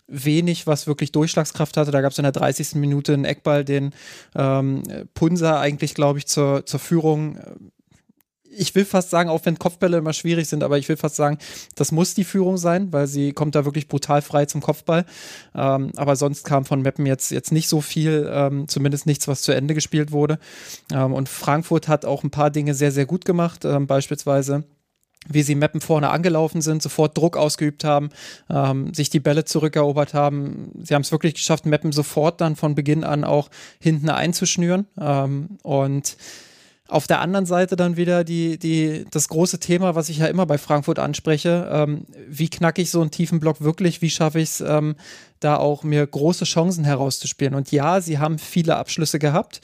wenig, was wirklich Durchschlagskraft hatte. Da gab es in der 30. Minute einen Eckball, den ähm, Punser eigentlich, glaube ich, zur, zur Führung ich will fast sagen, auch wenn Kopfbälle immer schwierig sind, aber ich will fast sagen, das muss die Führung sein, weil sie kommt da wirklich brutal frei zum Kopfball. Ähm, aber sonst kam von Meppen jetzt, jetzt nicht so viel, ähm, zumindest nichts, was zu Ende gespielt wurde. Ähm, und Frankfurt hat auch ein paar Dinge sehr, sehr gut gemacht, ähm, beispielsweise wie sie Meppen vorne angelaufen sind, sofort Druck ausgeübt haben, ähm, sich die Bälle zurückerobert haben. Sie haben es wirklich geschafft, Meppen sofort dann von Beginn an auch hinten einzuschnüren. Ähm, und auf der anderen Seite dann wieder die, die, das große Thema, was ich ja immer bei Frankfurt anspreche. Ähm, wie knacke ich so einen tiefen Block wirklich? Wie schaffe ich es, ähm, da auch mir große Chancen herauszuspielen? Und ja, sie haben viele Abschlüsse gehabt,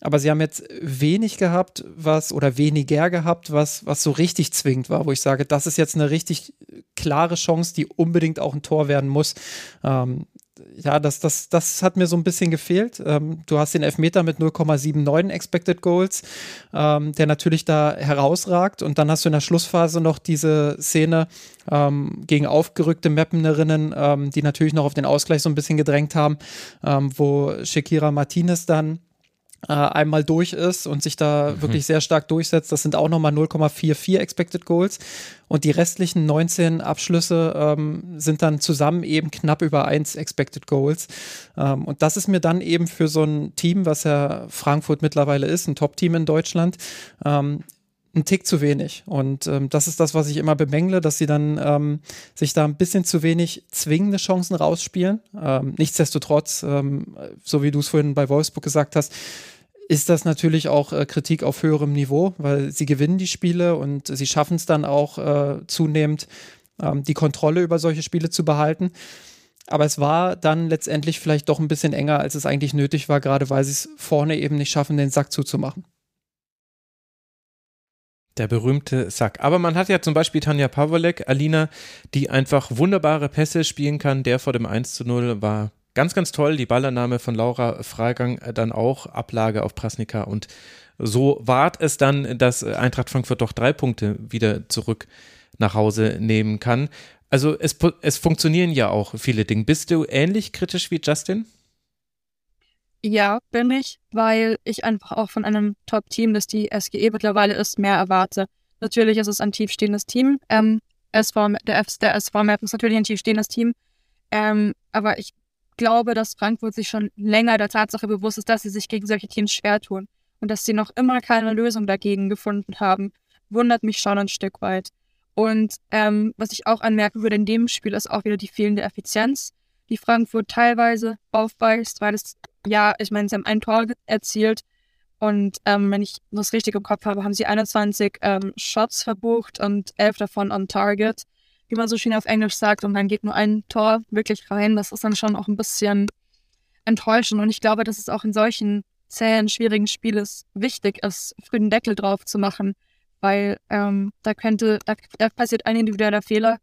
aber sie haben jetzt wenig gehabt, was oder weniger gehabt, was, was so richtig zwingend war, wo ich sage, das ist jetzt eine richtig klare Chance, die unbedingt auch ein Tor werden muss. Ähm, ja, das, das, das hat mir so ein bisschen gefehlt. Ähm, du hast den Elfmeter mit 0,79 Expected Goals, ähm, der natürlich da herausragt. Und dann hast du in der Schlussphase noch diese Szene ähm, gegen aufgerückte Mappenerinnen, ähm, die natürlich noch auf den Ausgleich so ein bisschen gedrängt haben, ähm, wo Shakira Martinez dann äh, einmal durch ist und sich da mhm. wirklich sehr stark durchsetzt. Das sind auch nochmal 0,44 Expected Goals. Und die restlichen 19 Abschlüsse ähm, sind dann zusammen eben knapp über 1 Expected Goals. Ähm, und das ist mir dann eben für so ein Team, was ja Frankfurt mittlerweile ist, ein Top-Team in Deutschland, ähm, ein Tick zu wenig. Und ähm, das ist das, was ich immer bemängle, dass sie dann ähm, sich da ein bisschen zu wenig zwingende Chancen rausspielen. Ähm, nichtsdestotrotz, ähm, so wie du es vorhin bei Wolfsburg gesagt hast, ist das natürlich auch äh, Kritik auf höherem Niveau, weil sie gewinnen die Spiele und sie schaffen es dann auch äh, zunehmend, ähm, die Kontrolle über solche Spiele zu behalten. Aber es war dann letztendlich vielleicht doch ein bisschen enger, als es eigentlich nötig war, gerade weil sie es vorne eben nicht schaffen, den Sack zuzumachen. Der berühmte Sack. Aber man hat ja zum Beispiel Tanja Pawolek, Alina, die einfach wunderbare Pässe spielen kann. Der vor dem 1 zu 0 war Ganz, ganz toll. Die Ballannahme von Laura Freigang äh, dann auch, Ablage auf Prasnika und so ward es dann, dass Eintracht Frankfurt doch drei Punkte wieder zurück nach Hause nehmen kann. Also es, es funktionieren ja auch viele Dinge. Bist du ähnlich kritisch wie Justin? Ja, bin ich, weil ich einfach auch von einem Top-Team, das die SGE mittlerweile ist, mehr erwarte. Natürlich ist es ein tiefstehendes Team. Ähm, SV, der, F, der SV Map ist natürlich ein tiefstehendes Team. Ähm, aber ich glaube, dass Frankfurt sich schon länger der Tatsache bewusst ist, dass sie sich gegen solche Teams schwer tun und dass sie noch immer keine Lösung dagegen gefunden haben, wundert mich schon ein Stück weit. Und ähm, was ich auch anmerken würde in dem Spiel, ist auch wieder die fehlende Effizienz, die Frankfurt teilweise aufweist, weil es, ja, ich meine, sie haben ein Tor erzielt und ähm, wenn ich das richtig im Kopf habe, haben sie 21 ähm, Shots verbucht und 11 davon on Target wie man so schön auf Englisch sagt, und dann geht nur ein Tor wirklich rein. Das ist dann schon auch ein bisschen enttäuschend. Und ich glaube, dass es auch in solchen zähen, schwierigen Spielen wichtig ist, früh den Deckel drauf zu machen, weil ähm, da könnte, da, da, passiert ein individueller Fehler,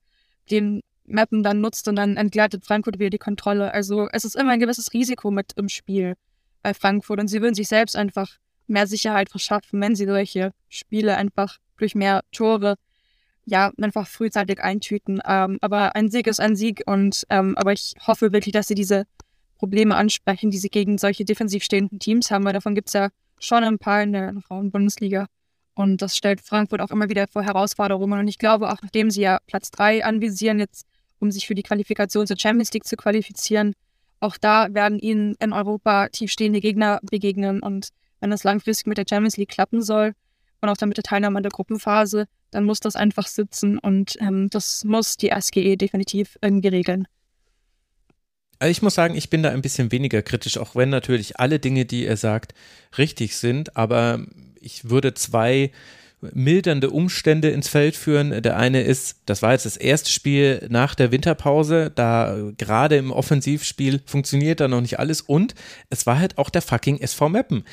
den Mappen dann nutzt und dann entgleitet Frankfurt wieder die Kontrolle. Also es ist immer ein gewisses Risiko mit im Spiel bei Frankfurt und sie würden sich selbst einfach mehr Sicherheit verschaffen, wenn sie solche Spiele einfach durch mehr Tore ja, einfach frühzeitig eintüten. Ähm, aber ein Sieg ist ein Sieg und ähm, aber ich hoffe wirklich, dass sie diese Probleme ansprechen, die sie gegen solche defensiv stehenden Teams haben, weil davon gibt es ja schon ein paar in der Frauen-Bundesliga. Und das stellt Frankfurt auch immer wieder vor Herausforderungen. Und ich glaube, auch nachdem sie ja Platz 3 anvisieren, jetzt um sich für die Qualifikation zur Champions League zu qualifizieren, auch da werden ihnen in Europa tiefstehende Gegner begegnen. Und wenn es langfristig mit der Champions League klappen soll und auch dann mit der Teilnahme an der Gruppenphase, dann muss das einfach sitzen und ähm, das muss die SGE definitiv irgendwie regeln. Also ich muss sagen, ich bin da ein bisschen weniger kritisch, auch wenn natürlich alle Dinge, die er sagt, richtig sind. Aber ich würde zwei mildernde Umstände ins Feld führen. Der eine ist, das war jetzt das erste Spiel nach der Winterpause, da gerade im Offensivspiel funktioniert da noch nicht alles und es war halt auch der fucking SV Meppen.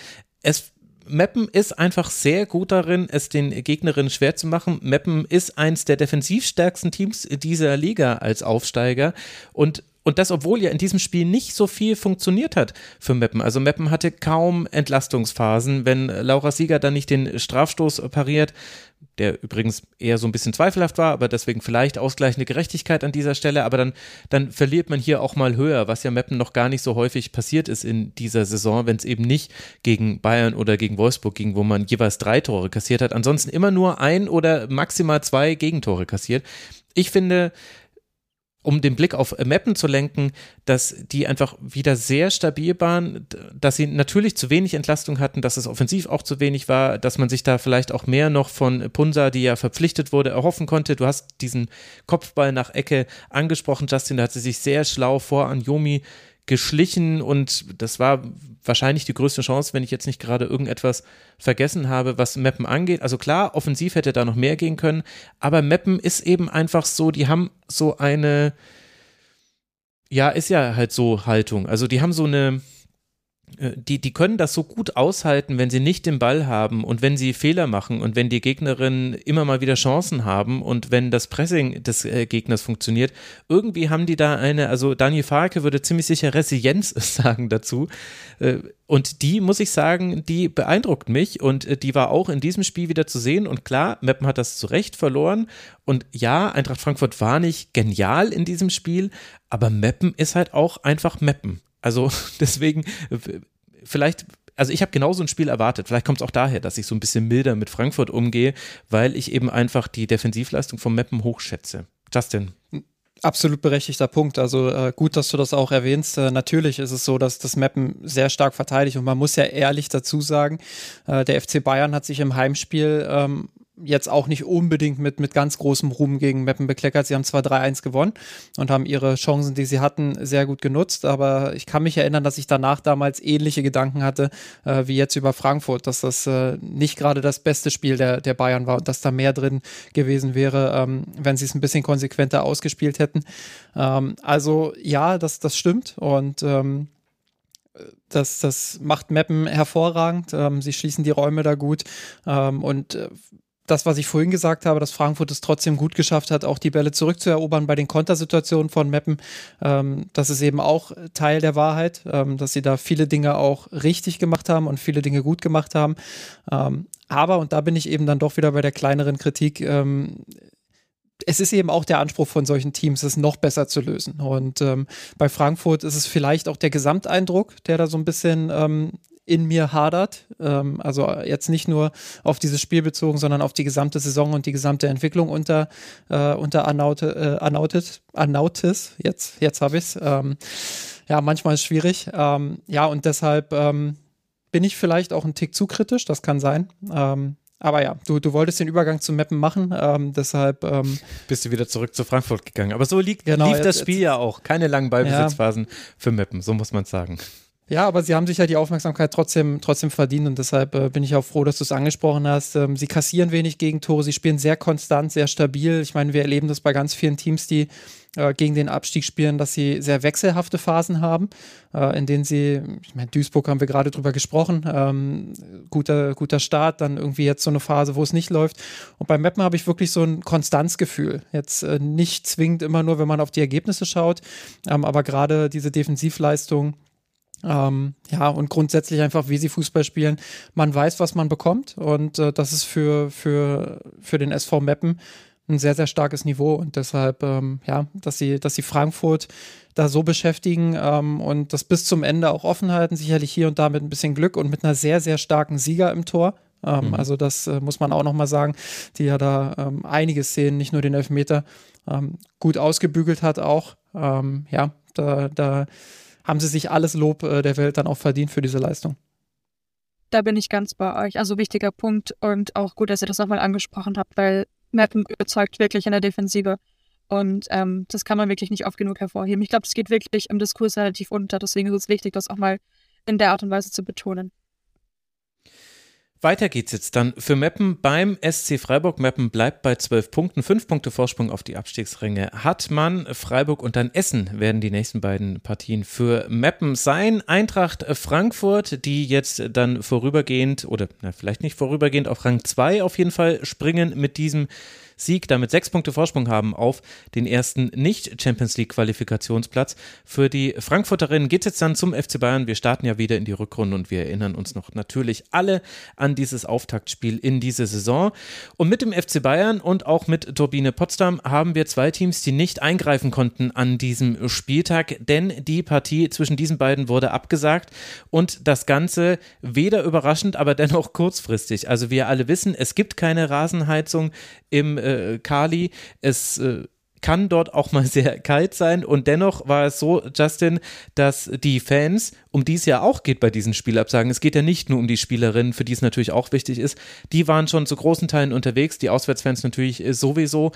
Es Meppen ist einfach sehr gut darin, es den Gegnerinnen schwer zu machen. Meppen ist eins der defensivstärksten Teams dieser Liga als Aufsteiger und und das, obwohl ja in diesem Spiel nicht so viel funktioniert hat für Meppen. Also Meppen hatte kaum Entlastungsphasen. Wenn Laura Sieger dann nicht den Strafstoß pariert, der übrigens eher so ein bisschen zweifelhaft war, aber deswegen vielleicht ausgleichende Gerechtigkeit an dieser Stelle, aber dann, dann verliert man hier auch mal höher, was ja Meppen noch gar nicht so häufig passiert ist in dieser Saison, wenn es eben nicht gegen Bayern oder gegen Wolfsburg ging, wo man jeweils drei Tore kassiert hat, ansonsten immer nur ein oder maximal zwei Gegentore kassiert. Ich finde, um den Blick auf Mappen zu lenken, dass die einfach wieder sehr stabil waren, dass sie natürlich zu wenig Entlastung hatten, dass es offensiv auch zu wenig war, dass man sich da vielleicht auch mehr noch von Punsa, die ja verpflichtet wurde, erhoffen konnte. Du hast diesen Kopfball nach Ecke angesprochen, Justin, da hat sie sich sehr schlau vor an Yomi geschlichen und das war wahrscheinlich die größte Chance, wenn ich jetzt nicht gerade irgendetwas vergessen habe, was Meppen angeht. Also klar, offensiv hätte da noch mehr gehen können, aber Meppen ist eben einfach so, die haben so eine, ja, ist ja halt so Haltung. Also die haben so eine, die, die können das so gut aushalten, wenn sie nicht den Ball haben und wenn sie Fehler machen und wenn die Gegnerinnen immer mal wieder Chancen haben und wenn das Pressing des äh, Gegners funktioniert. Irgendwie haben die da eine, also Daniel Farke würde ziemlich sicher Resilienz [laughs] sagen dazu. Äh, und die, muss ich sagen, die beeindruckt mich und äh, die war auch in diesem Spiel wieder zu sehen. Und klar, Meppen hat das zu Recht verloren. Und ja, Eintracht Frankfurt war nicht genial in diesem Spiel, aber Meppen ist halt auch einfach Meppen. Also [laughs] deswegen, vielleicht also ich habe genauso ein Spiel erwartet. Vielleicht kommt es auch daher, dass ich so ein bisschen milder mit Frankfurt umgehe, weil ich eben einfach die Defensivleistung vom Meppen hochschätze. Justin. Absolut berechtigter Punkt. Also äh, gut, dass du das auch erwähnst. Äh, natürlich ist es so, dass das Meppen sehr stark verteidigt und man muss ja ehrlich dazu sagen, äh, der FC Bayern hat sich im Heimspiel ähm, jetzt auch nicht unbedingt mit, mit ganz großem Ruhm gegen Meppen bekleckert. Sie haben zwar 3-1 gewonnen und haben ihre Chancen, die sie hatten, sehr gut genutzt, aber ich kann mich erinnern, dass ich danach damals ähnliche Gedanken hatte äh, wie jetzt über Frankfurt, dass das äh, nicht gerade das beste Spiel der, der Bayern war und dass da mehr drin gewesen wäre, ähm, wenn sie es ein bisschen konsequenter ausgespielt hätten. Ähm, also ja, das, das stimmt und ähm, das, das macht Meppen hervorragend. Ähm, sie schließen die Räume da gut. Ähm, und äh, das, was ich vorhin gesagt habe, dass Frankfurt es trotzdem gut geschafft hat, auch die Bälle zurückzuerobern bei den Kontersituationen von Meppen. Ähm, das ist eben auch Teil der Wahrheit, ähm, dass sie da viele Dinge auch richtig gemacht haben und viele Dinge gut gemacht haben. Ähm, aber, und da bin ich eben dann doch wieder bei der kleineren Kritik, ähm, es ist eben auch der Anspruch von solchen Teams, es noch besser zu lösen. Und ähm, bei Frankfurt ist es vielleicht auch der Gesamteindruck, der da so ein bisschen ähm, in mir hadert. Ähm, also jetzt nicht nur auf dieses Spiel bezogen, sondern auf die gesamte Saison und die gesamte Entwicklung unter, äh, unter Anaute, äh, Anautis, Anautis. Jetzt, jetzt habe ich es. Ähm, ja, manchmal ist es schwierig. Ähm, ja, und deshalb ähm, bin ich vielleicht auch ein Tick zu kritisch, das kann sein. Ähm, aber ja, du, du wolltest den Übergang zu Mappen machen, ähm, deshalb. Ähm, Bist du wieder zurück zu Frankfurt gegangen. Aber so liegt, genau, lief jetzt, das Spiel jetzt, ja auch. Keine langen Ballbesitzphasen ja. für Mappen, so muss man sagen. Ja, aber sie haben sich ja die Aufmerksamkeit trotzdem, trotzdem verdient und deshalb äh, bin ich auch froh, dass du es angesprochen hast. Ähm, sie kassieren wenig Gegentore, sie spielen sehr konstant, sehr stabil. Ich meine, wir erleben das bei ganz vielen Teams, die äh, gegen den Abstieg spielen, dass sie sehr wechselhafte Phasen haben, äh, in denen sie, ich meine, Duisburg haben wir gerade drüber gesprochen, ähm, guter, guter Start, dann irgendwie jetzt so eine Phase, wo es nicht läuft. Und bei Meppen habe ich wirklich so ein Konstanzgefühl. Jetzt äh, nicht zwingend immer nur, wenn man auf die Ergebnisse schaut, ähm, aber gerade diese Defensivleistung, ähm, ja, und grundsätzlich einfach, wie sie Fußball spielen. Man weiß, was man bekommt und äh, das ist für, für, für den SV Meppen ein sehr, sehr starkes Niveau und deshalb, ähm, ja, dass sie, dass sie Frankfurt da so beschäftigen ähm, und das bis zum Ende auch offen halten, sicherlich hier und da mit ein bisschen Glück und mit einer sehr, sehr starken Sieger im Tor. Ähm, mhm. Also das äh, muss man auch nochmal sagen, die ja da ähm, einige Szenen, nicht nur den Elfmeter, ähm, gut ausgebügelt hat auch. Ähm, ja, da, da haben sie sich alles Lob äh, der Welt dann auch verdient für diese Leistung. Da bin ich ganz bei euch. Also wichtiger Punkt und auch gut, dass ihr das nochmal angesprochen habt, weil Mappen überzeugt wirklich in der Defensive. Und ähm, das kann man wirklich nicht oft genug hervorheben. Ich glaube, das geht wirklich im Diskurs relativ unter. Deswegen ist es wichtig, das auch mal in der Art und Weise zu betonen. Weiter geht's jetzt dann für Meppen beim SC Freiburg. Meppen bleibt bei zwölf Punkten, fünf Punkte Vorsprung auf die Abstiegsränge hat man. Freiburg und dann Essen werden die nächsten beiden Partien für Meppen sein. Eintracht Frankfurt, die jetzt dann vorübergehend oder na, vielleicht nicht vorübergehend auf Rang 2 auf jeden Fall springen mit diesem Sieg damit sechs Punkte Vorsprung haben auf den ersten Nicht-Champions League-Qualifikationsplatz. Für die Frankfurterinnen geht es jetzt dann zum FC Bayern. Wir starten ja wieder in die Rückrunde und wir erinnern uns noch natürlich alle an dieses Auftaktspiel in diese Saison. Und mit dem FC Bayern und auch mit Turbine Potsdam haben wir zwei Teams, die nicht eingreifen konnten an diesem Spieltag, denn die Partie zwischen diesen beiden wurde abgesagt und das Ganze weder überraschend, aber dennoch kurzfristig. Also wir alle wissen, es gibt keine Rasenheizung im äh, Kali. Es äh, kann dort auch mal [laughs] sehr kalt sein. Und dennoch war es so, Justin, dass die Fans, um die es ja auch geht bei diesen Spielabsagen, es geht ja nicht nur um die Spielerinnen, für die es natürlich auch wichtig ist, die waren schon zu großen Teilen unterwegs, die Auswärtsfans natürlich äh, sowieso.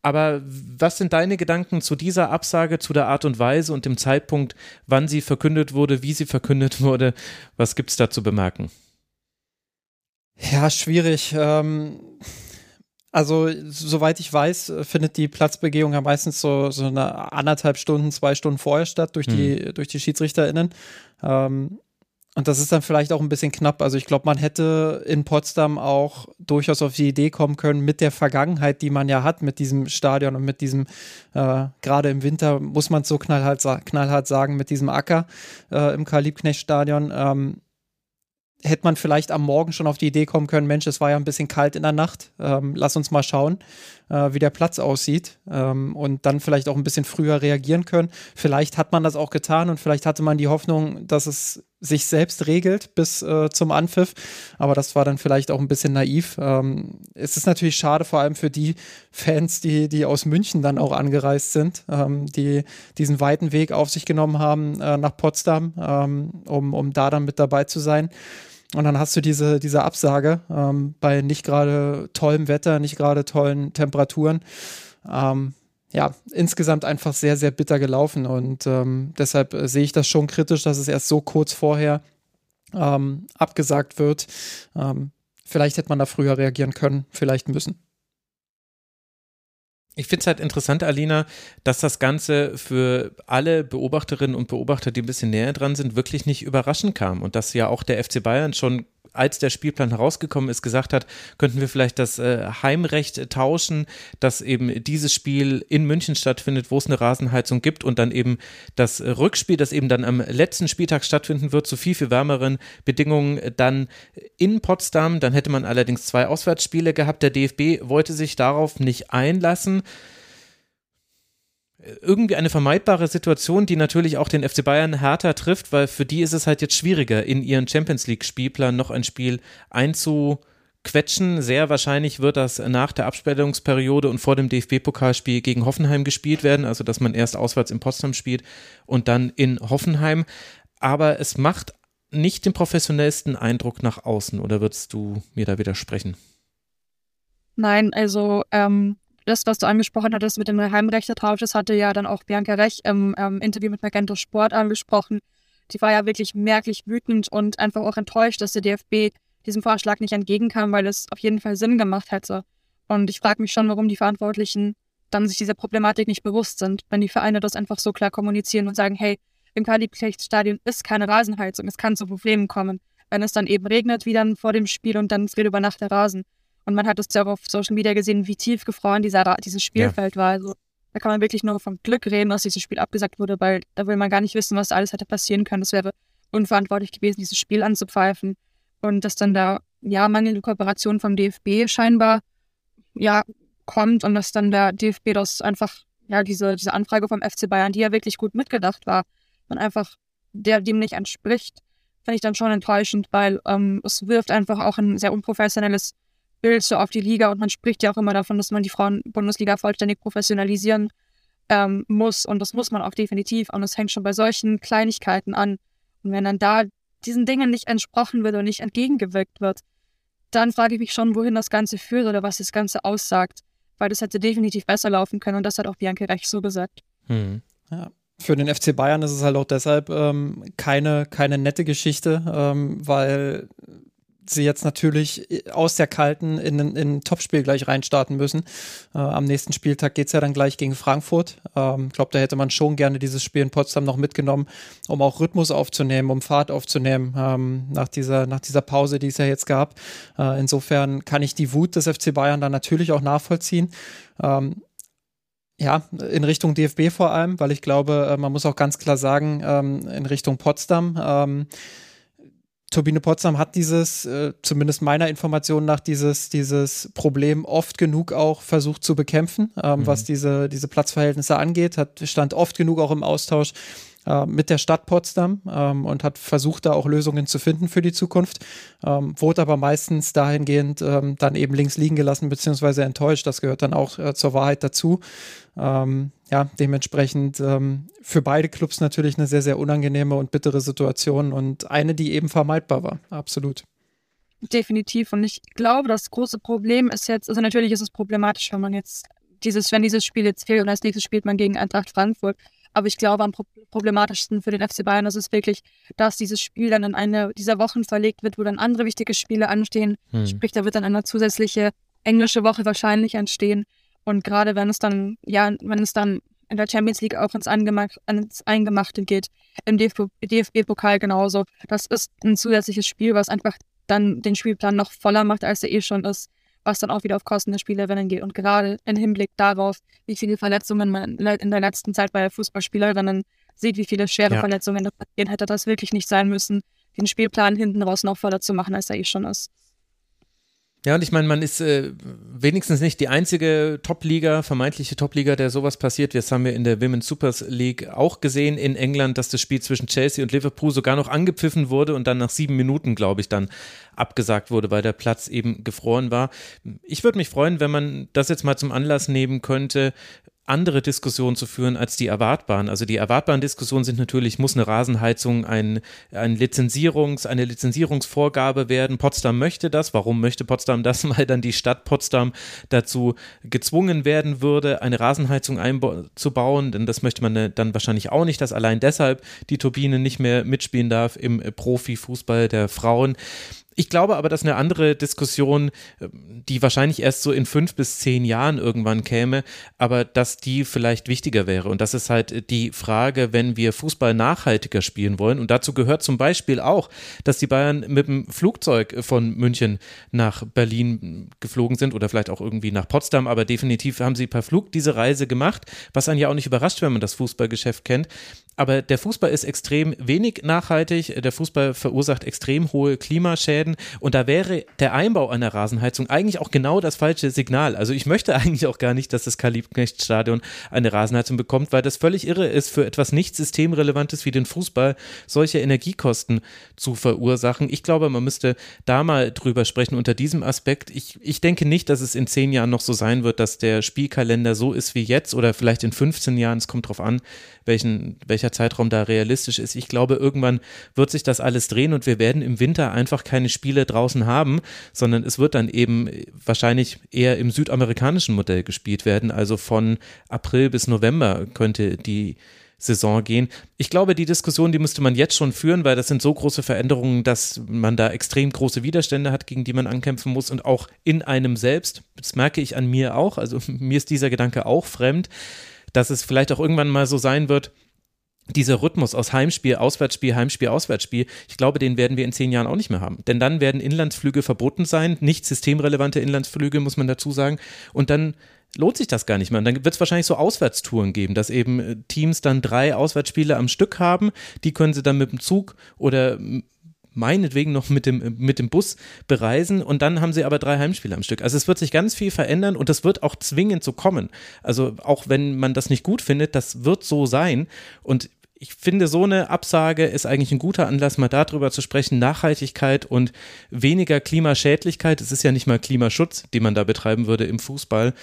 Aber was sind deine Gedanken zu dieser Absage, zu der Art und Weise und dem Zeitpunkt, wann sie verkündet wurde, wie sie verkündet wurde? Was gibt es da zu bemerken? Ja, schwierig. Ähm also, soweit ich weiß, findet die Platzbegehung ja meistens so, so eine anderthalb Stunden, zwei Stunden vorher statt durch die, mhm. durch die SchiedsrichterInnen. Ähm, und das ist dann vielleicht auch ein bisschen knapp. Also ich glaube, man hätte in Potsdam auch durchaus auf die Idee kommen können, mit der Vergangenheit, die man ja hat, mit diesem Stadion und mit diesem, äh, gerade im Winter muss man es so knallhart, knallhart sagen, mit diesem Acker äh, im Karl-Liebknecht-Stadion. Ähm, hätte man vielleicht am Morgen schon auf die Idee kommen können, Mensch, es war ja ein bisschen kalt in der Nacht, ähm, lass uns mal schauen, äh, wie der Platz aussieht ähm, und dann vielleicht auch ein bisschen früher reagieren können. Vielleicht hat man das auch getan und vielleicht hatte man die Hoffnung, dass es sich selbst regelt bis äh, zum Anpfiff, aber das war dann vielleicht auch ein bisschen naiv. Ähm, es ist natürlich schade, vor allem für die Fans, die, die aus München dann auch angereist sind, ähm, die diesen weiten Weg auf sich genommen haben äh, nach Potsdam, ähm, um, um da dann mit dabei zu sein. Und dann hast du diese, diese Absage ähm, bei nicht gerade tollem Wetter, nicht gerade tollen Temperaturen. Ähm, ja, insgesamt einfach sehr, sehr bitter gelaufen. Und ähm, deshalb äh, sehe ich das schon kritisch, dass es erst so kurz vorher ähm, abgesagt wird. Ähm, vielleicht hätte man da früher reagieren können, vielleicht müssen. Ich finde es halt interessant, Alina, dass das Ganze für alle Beobachterinnen und Beobachter, die ein bisschen näher dran sind, wirklich nicht überraschend kam und dass ja auch der FC Bayern schon als der Spielplan herausgekommen ist, gesagt hat, könnten wir vielleicht das äh, Heimrecht tauschen, dass eben dieses Spiel in München stattfindet, wo es eine Rasenheizung gibt und dann eben das Rückspiel, das eben dann am letzten Spieltag stattfinden wird, zu viel, viel wärmeren Bedingungen dann in Potsdam. Dann hätte man allerdings zwei Auswärtsspiele gehabt. Der DFB wollte sich darauf nicht einlassen irgendwie eine vermeidbare Situation, die natürlich auch den FC Bayern härter trifft, weil für die ist es halt jetzt schwieriger, in ihren Champions League-Spielplan noch ein Spiel einzuquetschen. Sehr wahrscheinlich wird das nach der Absperrungsperiode und vor dem DFB-Pokalspiel gegen Hoffenheim gespielt werden, also dass man erst auswärts in Potsdam spielt und dann in Hoffenheim. Aber es macht nicht den professionellsten Eindruck nach außen, oder würdest du mir da widersprechen? Nein, also ähm, das, was du angesprochen hattest mit dem Heimrechtertausch, das hatte ja dann auch Bianca Rech im ähm, Interview mit Magento Sport angesprochen. Die war ja wirklich merklich wütend und einfach auch enttäuscht, dass der DFB diesem Vorschlag nicht entgegenkam, weil es auf jeden Fall Sinn gemacht hätte. Und ich frage mich schon, warum die Verantwortlichen dann sich dieser Problematik nicht bewusst sind, wenn die Vereine das einfach so klar kommunizieren und sagen, hey, im Karl-Liebknecht-Stadion ist keine Rasenheizung, es kann zu Problemen kommen, wenn es dann eben regnet wie dann vor dem Spiel und dann friert über Nacht der Rasen. Und man hat es ja auch auf Social Media gesehen, wie tiefgefroren dieser, dieses Spielfeld ja. war. Also da kann man wirklich nur vom Glück reden, dass dieses Spiel abgesagt wurde, weil da will man gar nicht wissen, was alles hätte passieren können. Das wäre unverantwortlich gewesen, dieses Spiel anzupfeifen. Und dass dann da, ja, mangelnde Kooperation vom DFB scheinbar, ja, kommt und dass dann der DFB das einfach, ja, diese, diese Anfrage vom FC Bayern, die ja wirklich gut mitgedacht war, man einfach der dem nicht entspricht, finde ich dann schon enttäuschend, weil ähm, es wirft einfach auch ein sehr unprofessionelles Bild so auf die Liga und man spricht ja auch immer davon, dass man die Frauen-Bundesliga vollständig professionalisieren ähm, muss und das muss man auch definitiv und es hängt schon bei solchen Kleinigkeiten an und wenn dann da diesen Dingen nicht entsprochen wird und nicht entgegengewirkt wird, dann frage ich mich schon, wohin das Ganze führt oder was das Ganze aussagt, weil das hätte definitiv besser laufen können und das hat auch Bianca recht so gesagt. Hm. Ja. Für den FC Bayern ist es halt auch deshalb ähm, keine, keine nette Geschichte, ähm, weil sie jetzt natürlich äh, aus der Kalten in ein, in ein Topspiel gleich reinstarten müssen. Äh, am nächsten Spieltag geht es ja dann gleich gegen Frankfurt. Ich ähm, glaube, da hätte man schon gerne dieses Spiel in Potsdam noch mitgenommen, um auch Rhythmus aufzunehmen, um Fahrt aufzunehmen ähm, nach, dieser, nach dieser Pause, die es ja jetzt gab. Äh, insofern kann ich die Wut des FC Bayern dann natürlich auch nachvollziehen. Ähm, ja, in Richtung DFB vor allem, weil ich glaube, äh, man muss auch ganz klar sagen, ähm, in Richtung Potsdam. Turbine Potsdam hat dieses, äh, zumindest meiner Information nach, dieses, dieses Problem oft genug auch versucht zu bekämpfen, ähm, mhm. was diese, diese Platzverhältnisse angeht, hat, stand oft genug auch im Austausch äh, mit der Stadt Potsdam ähm, und hat versucht, da auch Lösungen zu finden für die Zukunft, ähm, wurde aber meistens dahingehend ähm, dann eben links liegen gelassen, beziehungsweise enttäuscht. Das gehört dann auch äh, zur Wahrheit dazu. Ja, dementsprechend für beide Clubs natürlich eine sehr, sehr unangenehme und bittere Situation und eine, die eben vermeidbar war. Absolut. Definitiv. Und ich glaube, das große Problem ist jetzt, also natürlich ist es problematisch, wenn man jetzt dieses, wenn dieses Spiel jetzt fehlt und als nächstes spielt man gegen Eintracht Frankfurt. Aber ich glaube, am problematischsten für den FC Bayern ist es wirklich, dass dieses Spiel dann in eine dieser Wochen verlegt wird, wo dann andere wichtige Spiele anstehen. Hm. Sprich, da wird dann eine zusätzliche englische Woche wahrscheinlich entstehen. Und gerade wenn es dann, ja, wenn es dann in der Champions League auch ins, Angemacht, ins Eingemachte geht, im DFB-Pokal genauso. Das ist ein zusätzliches Spiel, was einfach dann den Spielplan noch voller macht, als er eh schon ist was dann auch wieder auf Kosten der Spielerinnen geht. Und gerade im Hinblick darauf, wie viele Verletzungen man in der letzten Zeit bei Fußballspielerinnen sieht, wie viele schwere ja. Verletzungen da passieren, hätte das wirklich nicht sein müssen, den Spielplan hinten raus noch voller zu machen, als er eh schon ist. Ja, und ich meine, man ist äh, wenigstens nicht die einzige Top-Liga, vermeintliche Top-Liga, der sowas passiert. Das haben wir in der Women's Super League auch gesehen in England, dass das Spiel zwischen Chelsea und Liverpool sogar noch angepfiffen wurde und dann nach sieben Minuten, glaube ich, dann abgesagt wurde, weil der Platz eben gefroren war. Ich würde mich freuen, wenn man das jetzt mal zum Anlass nehmen könnte, andere Diskussionen zu führen als die erwartbaren. Also die erwartbaren Diskussionen sind natürlich, muss eine Rasenheizung ein, ein Lizenzierungs, eine Lizenzierungsvorgabe werden. Potsdam möchte das. Warum möchte Potsdam das? [laughs] Weil dann die Stadt Potsdam dazu gezwungen werden würde, eine Rasenheizung einzubauen. Denn das möchte man äh, dann wahrscheinlich auch nicht, dass allein deshalb die Turbine nicht mehr mitspielen darf im Profifußball der Frauen. Ich glaube aber, dass eine andere Diskussion, ähm, die wahrscheinlich erst so in fünf bis zehn Jahren irgendwann käme, aber dass die vielleicht wichtiger wäre. Und das ist halt die Frage, wenn wir Fußball nachhaltiger spielen wollen. Und dazu gehört zum Beispiel auch, dass die Bayern mit dem Flugzeug von München nach Berlin geflogen sind oder vielleicht auch irgendwie nach Potsdam, aber definitiv haben sie per Flug diese Reise gemacht, was einen ja auch nicht überrascht, wenn man das Fußballgeschäft kennt. Aber der Fußball ist extrem wenig nachhaltig. Der Fußball verursacht extrem hohe Klimaschäden. Und da wäre der Einbau einer Rasenheizung eigentlich auch genau das falsche Signal. Also ich möchte [laughs] eigentlich auch gar nicht, dass das Karl-Liebknecht-Stadion eine Rasenheizung bekommt, weil das völlig irre ist, für etwas nicht systemrelevantes wie den Fußball solche Energiekosten zu verursachen. Ich glaube, man müsste da mal drüber sprechen unter diesem Aspekt. Ich, ich denke nicht, dass es in zehn Jahren noch so sein wird, dass der Spielkalender so ist wie jetzt oder vielleicht in 15 Jahren. Es kommt drauf an, welchen, welcher Zeitraum da realistisch ist. Ich glaube, irgendwann wird sich das alles drehen und wir werden im Winter einfach keine Spiele draußen haben, sondern es wird dann eben wahrscheinlich eher im südamerikanischen Modell gespielt werden. Also von April bis November könnte die Saison gehen. Ich glaube, die Diskussion, die müsste man jetzt schon führen, weil das sind so große Veränderungen, dass man da extrem große Widerstände hat, gegen die man ankämpfen muss und auch in einem selbst. Das merke ich an mir auch. Also [laughs] mir ist dieser Gedanke auch fremd dass es vielleicht auch irgendwann mal so sein wird, dieser Rhythmus aus Heimspiel, Auswärtsspiel, Heimspiel, Auswärtsspiel, ich glaube, den werden wir in zehn Jahren auch nicht mehr haben. Denn dann werden Inlandsflüge verboten sein, nicht systemrelevante Inlandsflüge, muss man dazu sagen. Und dann lohnt sich das gar nicht mehr. Und dann wird es wahrscheinlich so Auswärtstouren geben, dass eben äh, Teams dann drei Auswärtsspiele am Stück haben. Die können sie dann mit dem Zug oder meinetwegen noch mit dem, mit dem Bus bereisen und dann haben sie aber drei Heimspiele am Stück. Also es wird sich ganz viel verändern und das wird auch zwingend so kommen. Also auch wenn man das nicht gut findet, das wird so sein und ich finde, so eine Absage ist eigentlich ein guter Anlass, mal darüber zu sprechen. Nachhaltigkeit und weniger Klimaschädlichkeit. Es ist ja nicht mal Klimaschutz, den man da betreiben würde im Fußball.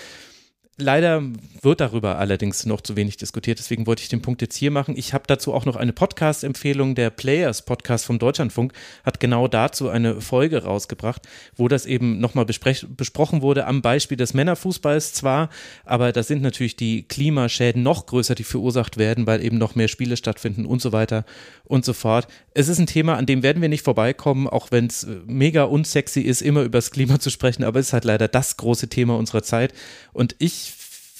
Leider wird darüber allerdings noch zu wenig diskutiert, deswegen wollte ich den Punkt jetzt hier machen. Ich habe dazu auch noch eine Podcast-Empfehlung. Der Players Podcast vom Deutschlandfunk hat genau dazu eine Folge rausgebracht, wo das eben nochmal besprochen wurde am Beispiel des Männerfußballs zwar, aber da sind natürlich die Klimaschäden noch größer, die verursacht werden, weil eben noch mehr Spiele stattfinden und so weiter und so fort. Es ist ein Thema, an dem werden wir nicht vorbeikommen, auch wenn es mega unsexy ist, immer über das Klima zu sprechen, aber es ist halt leider das große Thema unserer Zeit und ich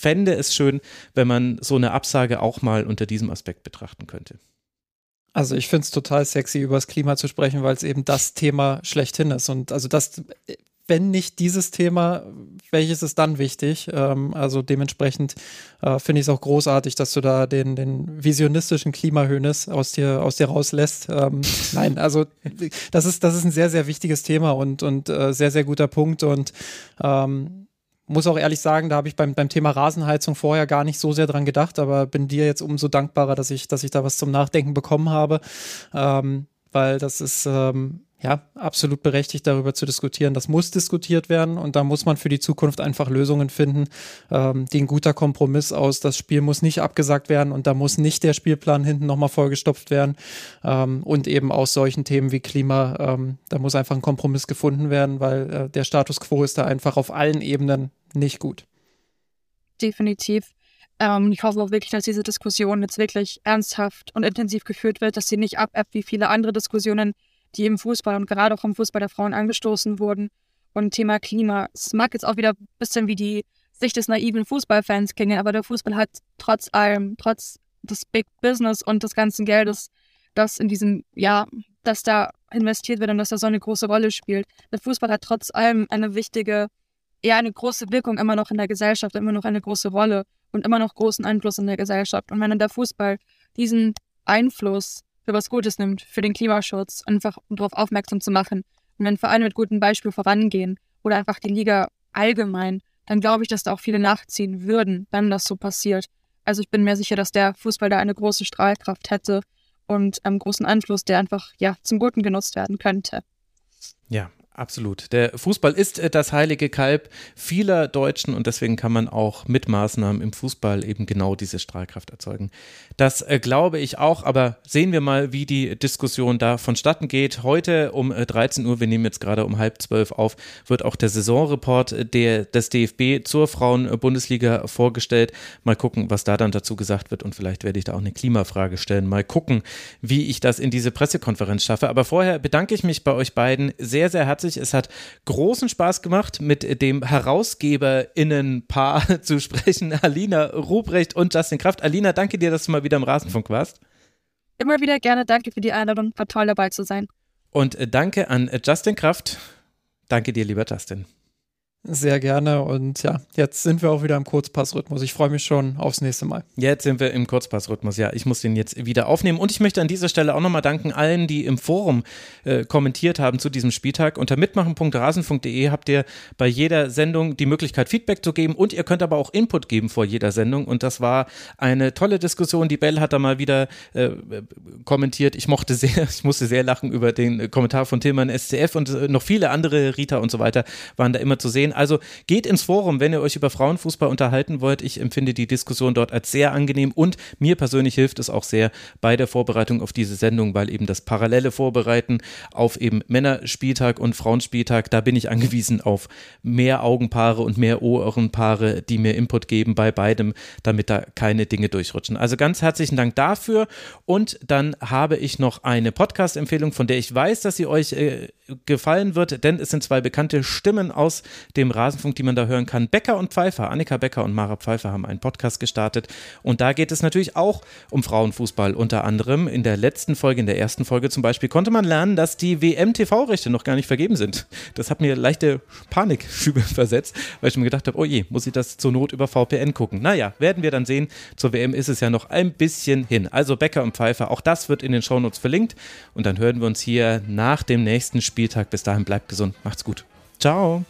fände es schön, wenn man so eine Absage auch mal unter diesem Aspekt betrachten könnte. Also ich finde es total sexy, über das Klima zu sprechen, weil es eben das Thema schlechthin ist. Und also das, wenn nicht dieses Thema, welches ist dann wichtig? Ähm, also dementsprechend äh, finde ich es auch großartig, dass du da den, den visionistischen Klimahöhnes aus dir, aus dir rauslässt. Ähm, [laughs] nein, also das ist, das ist ein sehr, sehr wichtiges Thema und, und äh, sehr, sehr guter Punkt. Und ähm, muss auch ehrlich sagen, da habe ich beim, beim Thema Rasenheizung vorher gar nicht so sehr dran gedacht, aber bin dir jetzt umso dankbarer, dass ich, dass ich da was zum Nachdenken bekommen habe, ähm, weil das ist ähm, ja absolut berechtigt, darüber zu diskutieren. Das muss diskutiert werden und da muss man für die Zukunft einfach Lösungen finden, ähm, die ein guter Kompromiss aus. Das Spiel muss nicht abgesagt werden und da muss nicht der Spielplan hinten nochmal vollgestopft werden ähm, und eben aus solchen Themen wie Klima, ähm, da muss einfach ein Kompromiss gefunden werden, weil äh, der Status quo ist da einfach auf allen Ebenen nicht gut. Definitiv. Ähm, ich hoffe auch wirklich, dass diese Diskussion jetzt wirklich ernsthaft und intensiv geführt wird, dass sie nicht abebbt wie viele andere Diskussionen, die im Fußball und gerade auch im Fußball der Frauen angestoßen wurden. Und Thema Klima, es mag jetzt auch wieder ein bisschen wie die Sicht des naiven Fußballfans klingen, aber der Fußball hat trotz allem, trotz des Big Business und des ganzen Geldes, das in diesem, ja, dass da investiert wird und dass da so eine große Rolle spielt. Der Fußball hat trotz allem eine wichtige eher eine große Wirkung immer noch in der Gesellschaft, immer noch eine große Rolle und immer noch großen Einfluss in der Gesellschaft. Und wenn der Fußball diesen Einfluss für was Gutes nimmt, für den Klimaschutz, einfach um darauf aufmerksam zu machen, und wenn Vereine mit gutem Beispiel vorangehen oder einfach die Liga allgemein, dann glaube ich, dass da auch viele nachziehen würden, wenn das so passiert. Also ich bin mir sicher, dass der Fußball da eine große Strahlkraft hätte und einen großen Einfluss, der einfach ja zum Guten genutzt werden könnte. Ja, Absolut. Der Fußball ist äh, das heilige Kalb vieler Deutschen und deswegen kann man auch mit Maßnahmen im Fußball eben genau diese Strahlkraft erzeugen. Das äh, glaube ich auch, aber sehen wir mal, wie die Diskussion da vonstatten geht. Heute um 13 äh, Uhr, wir nehmen jetzt gerade um halb zwölf auf, wird auch der Saisonreport der, des DFB zur Frauen-Bundesliga vorgestellt. Mal gucken, was da dann dazu gesagt wird und vielleicht werde ich da auch eine Klimafrage stellen. Mal gucken, wie ich das in diese Pressekonferenz schaffe. Aber vorher bedanke ich mich bei euch beiden sehr, sehr herzlich herzlich. Es hat großen Spaß gemacht, mit dem HerausgeberInnen-Paar [laughs] zu sprechen, Alina Ruprecht und Justin Kraft. Alina, danke dir, dass du mal wieder im Rasenfunk warst. Immer wieder gerne. Danke für die Einladung. War toll dabei zu sein. Und äh, danke an Justin Kraft. Danke dir, lieber Justin. Sehr gerne. Und ja, jetzt sind wir auch wieder im Kurzpassrhythmus. Ich freue mich schon aufs nächste Mal. Jetzt sind wir im Kurzpassrhythmus. Ja, ich muss den jetzt wieder aufnehmen. Und ich möchte an dieser Stelle auch nochmal danken allen, die im Forum äh, kommentiert haben zu diesem Spieltag. Unter mitmachen.rasen.de habt ihr bei jeder Sendung die Möglichkeit, Feedback zu geben. Und ihr könnt aber auch Input geben vor jeder Sendung. Und das war eine tolle Diskussion. Die Bell hat da mal wieder äh, kommentiert. Ich mochte sehr, [laughs] ich musste sehr lachen über den Kommentar von Tillmann SCF und äh, noch viele andere, Rita und so weiter, waren da immer zu sehen. Also geht ins Forum, wenn ihr euch über Frauenfußball unterhalten wollt. Ich empfinde die Diskussion dort als sehr angenehm und mir persönlich hilft es auch sehr bei der Vorbereitung auf diese Sendung, weil eben das parallele Vorbereiten auf eben Männerspieltag und Frauenspieltag, da bin ich angewiesen auf mehr Augenpaare und mehr Ohrenpaare, die mir Input geben bei beidem, damit da keine Dinge durchrutschen. Also ganz herzlichen Dank dafür und dann habe ich noch eine Podcast-Empfehlung, von der ich weiß, dass sie euch äh, gefallen wird, denn es sind zwei bekannte Stimmen aus dem Rasenfunk, die man da hören kann. Becker und Pfeiffer, Annika Becker und Mara Pfeiffer haben einen Podcast gestartet und da geht es natürlich auch um Frauenfußball unter anderem. In der letzten Folge, in der ersten Folge zum Beispiel, konnte man lernen, dass die WM-TV-Rechte noch gar nicht vergeben sind. Das hat mir leichte Panikschübe [laughs] versetzt, weil ich mir gedacht habe, oh je, muss ich das zur Not über VPN gucken? Naja, werden wir dann sehen. Zur WM ist es ja noch ein bisschen hin. Also Becker und Pfeiffer, auch das wird in den Shownotes verlinkt und dann hören wir uns hier nach dem nächsten Spiel Spieltag. Bis dahin bleibt gesund, macht's gut. Ciao.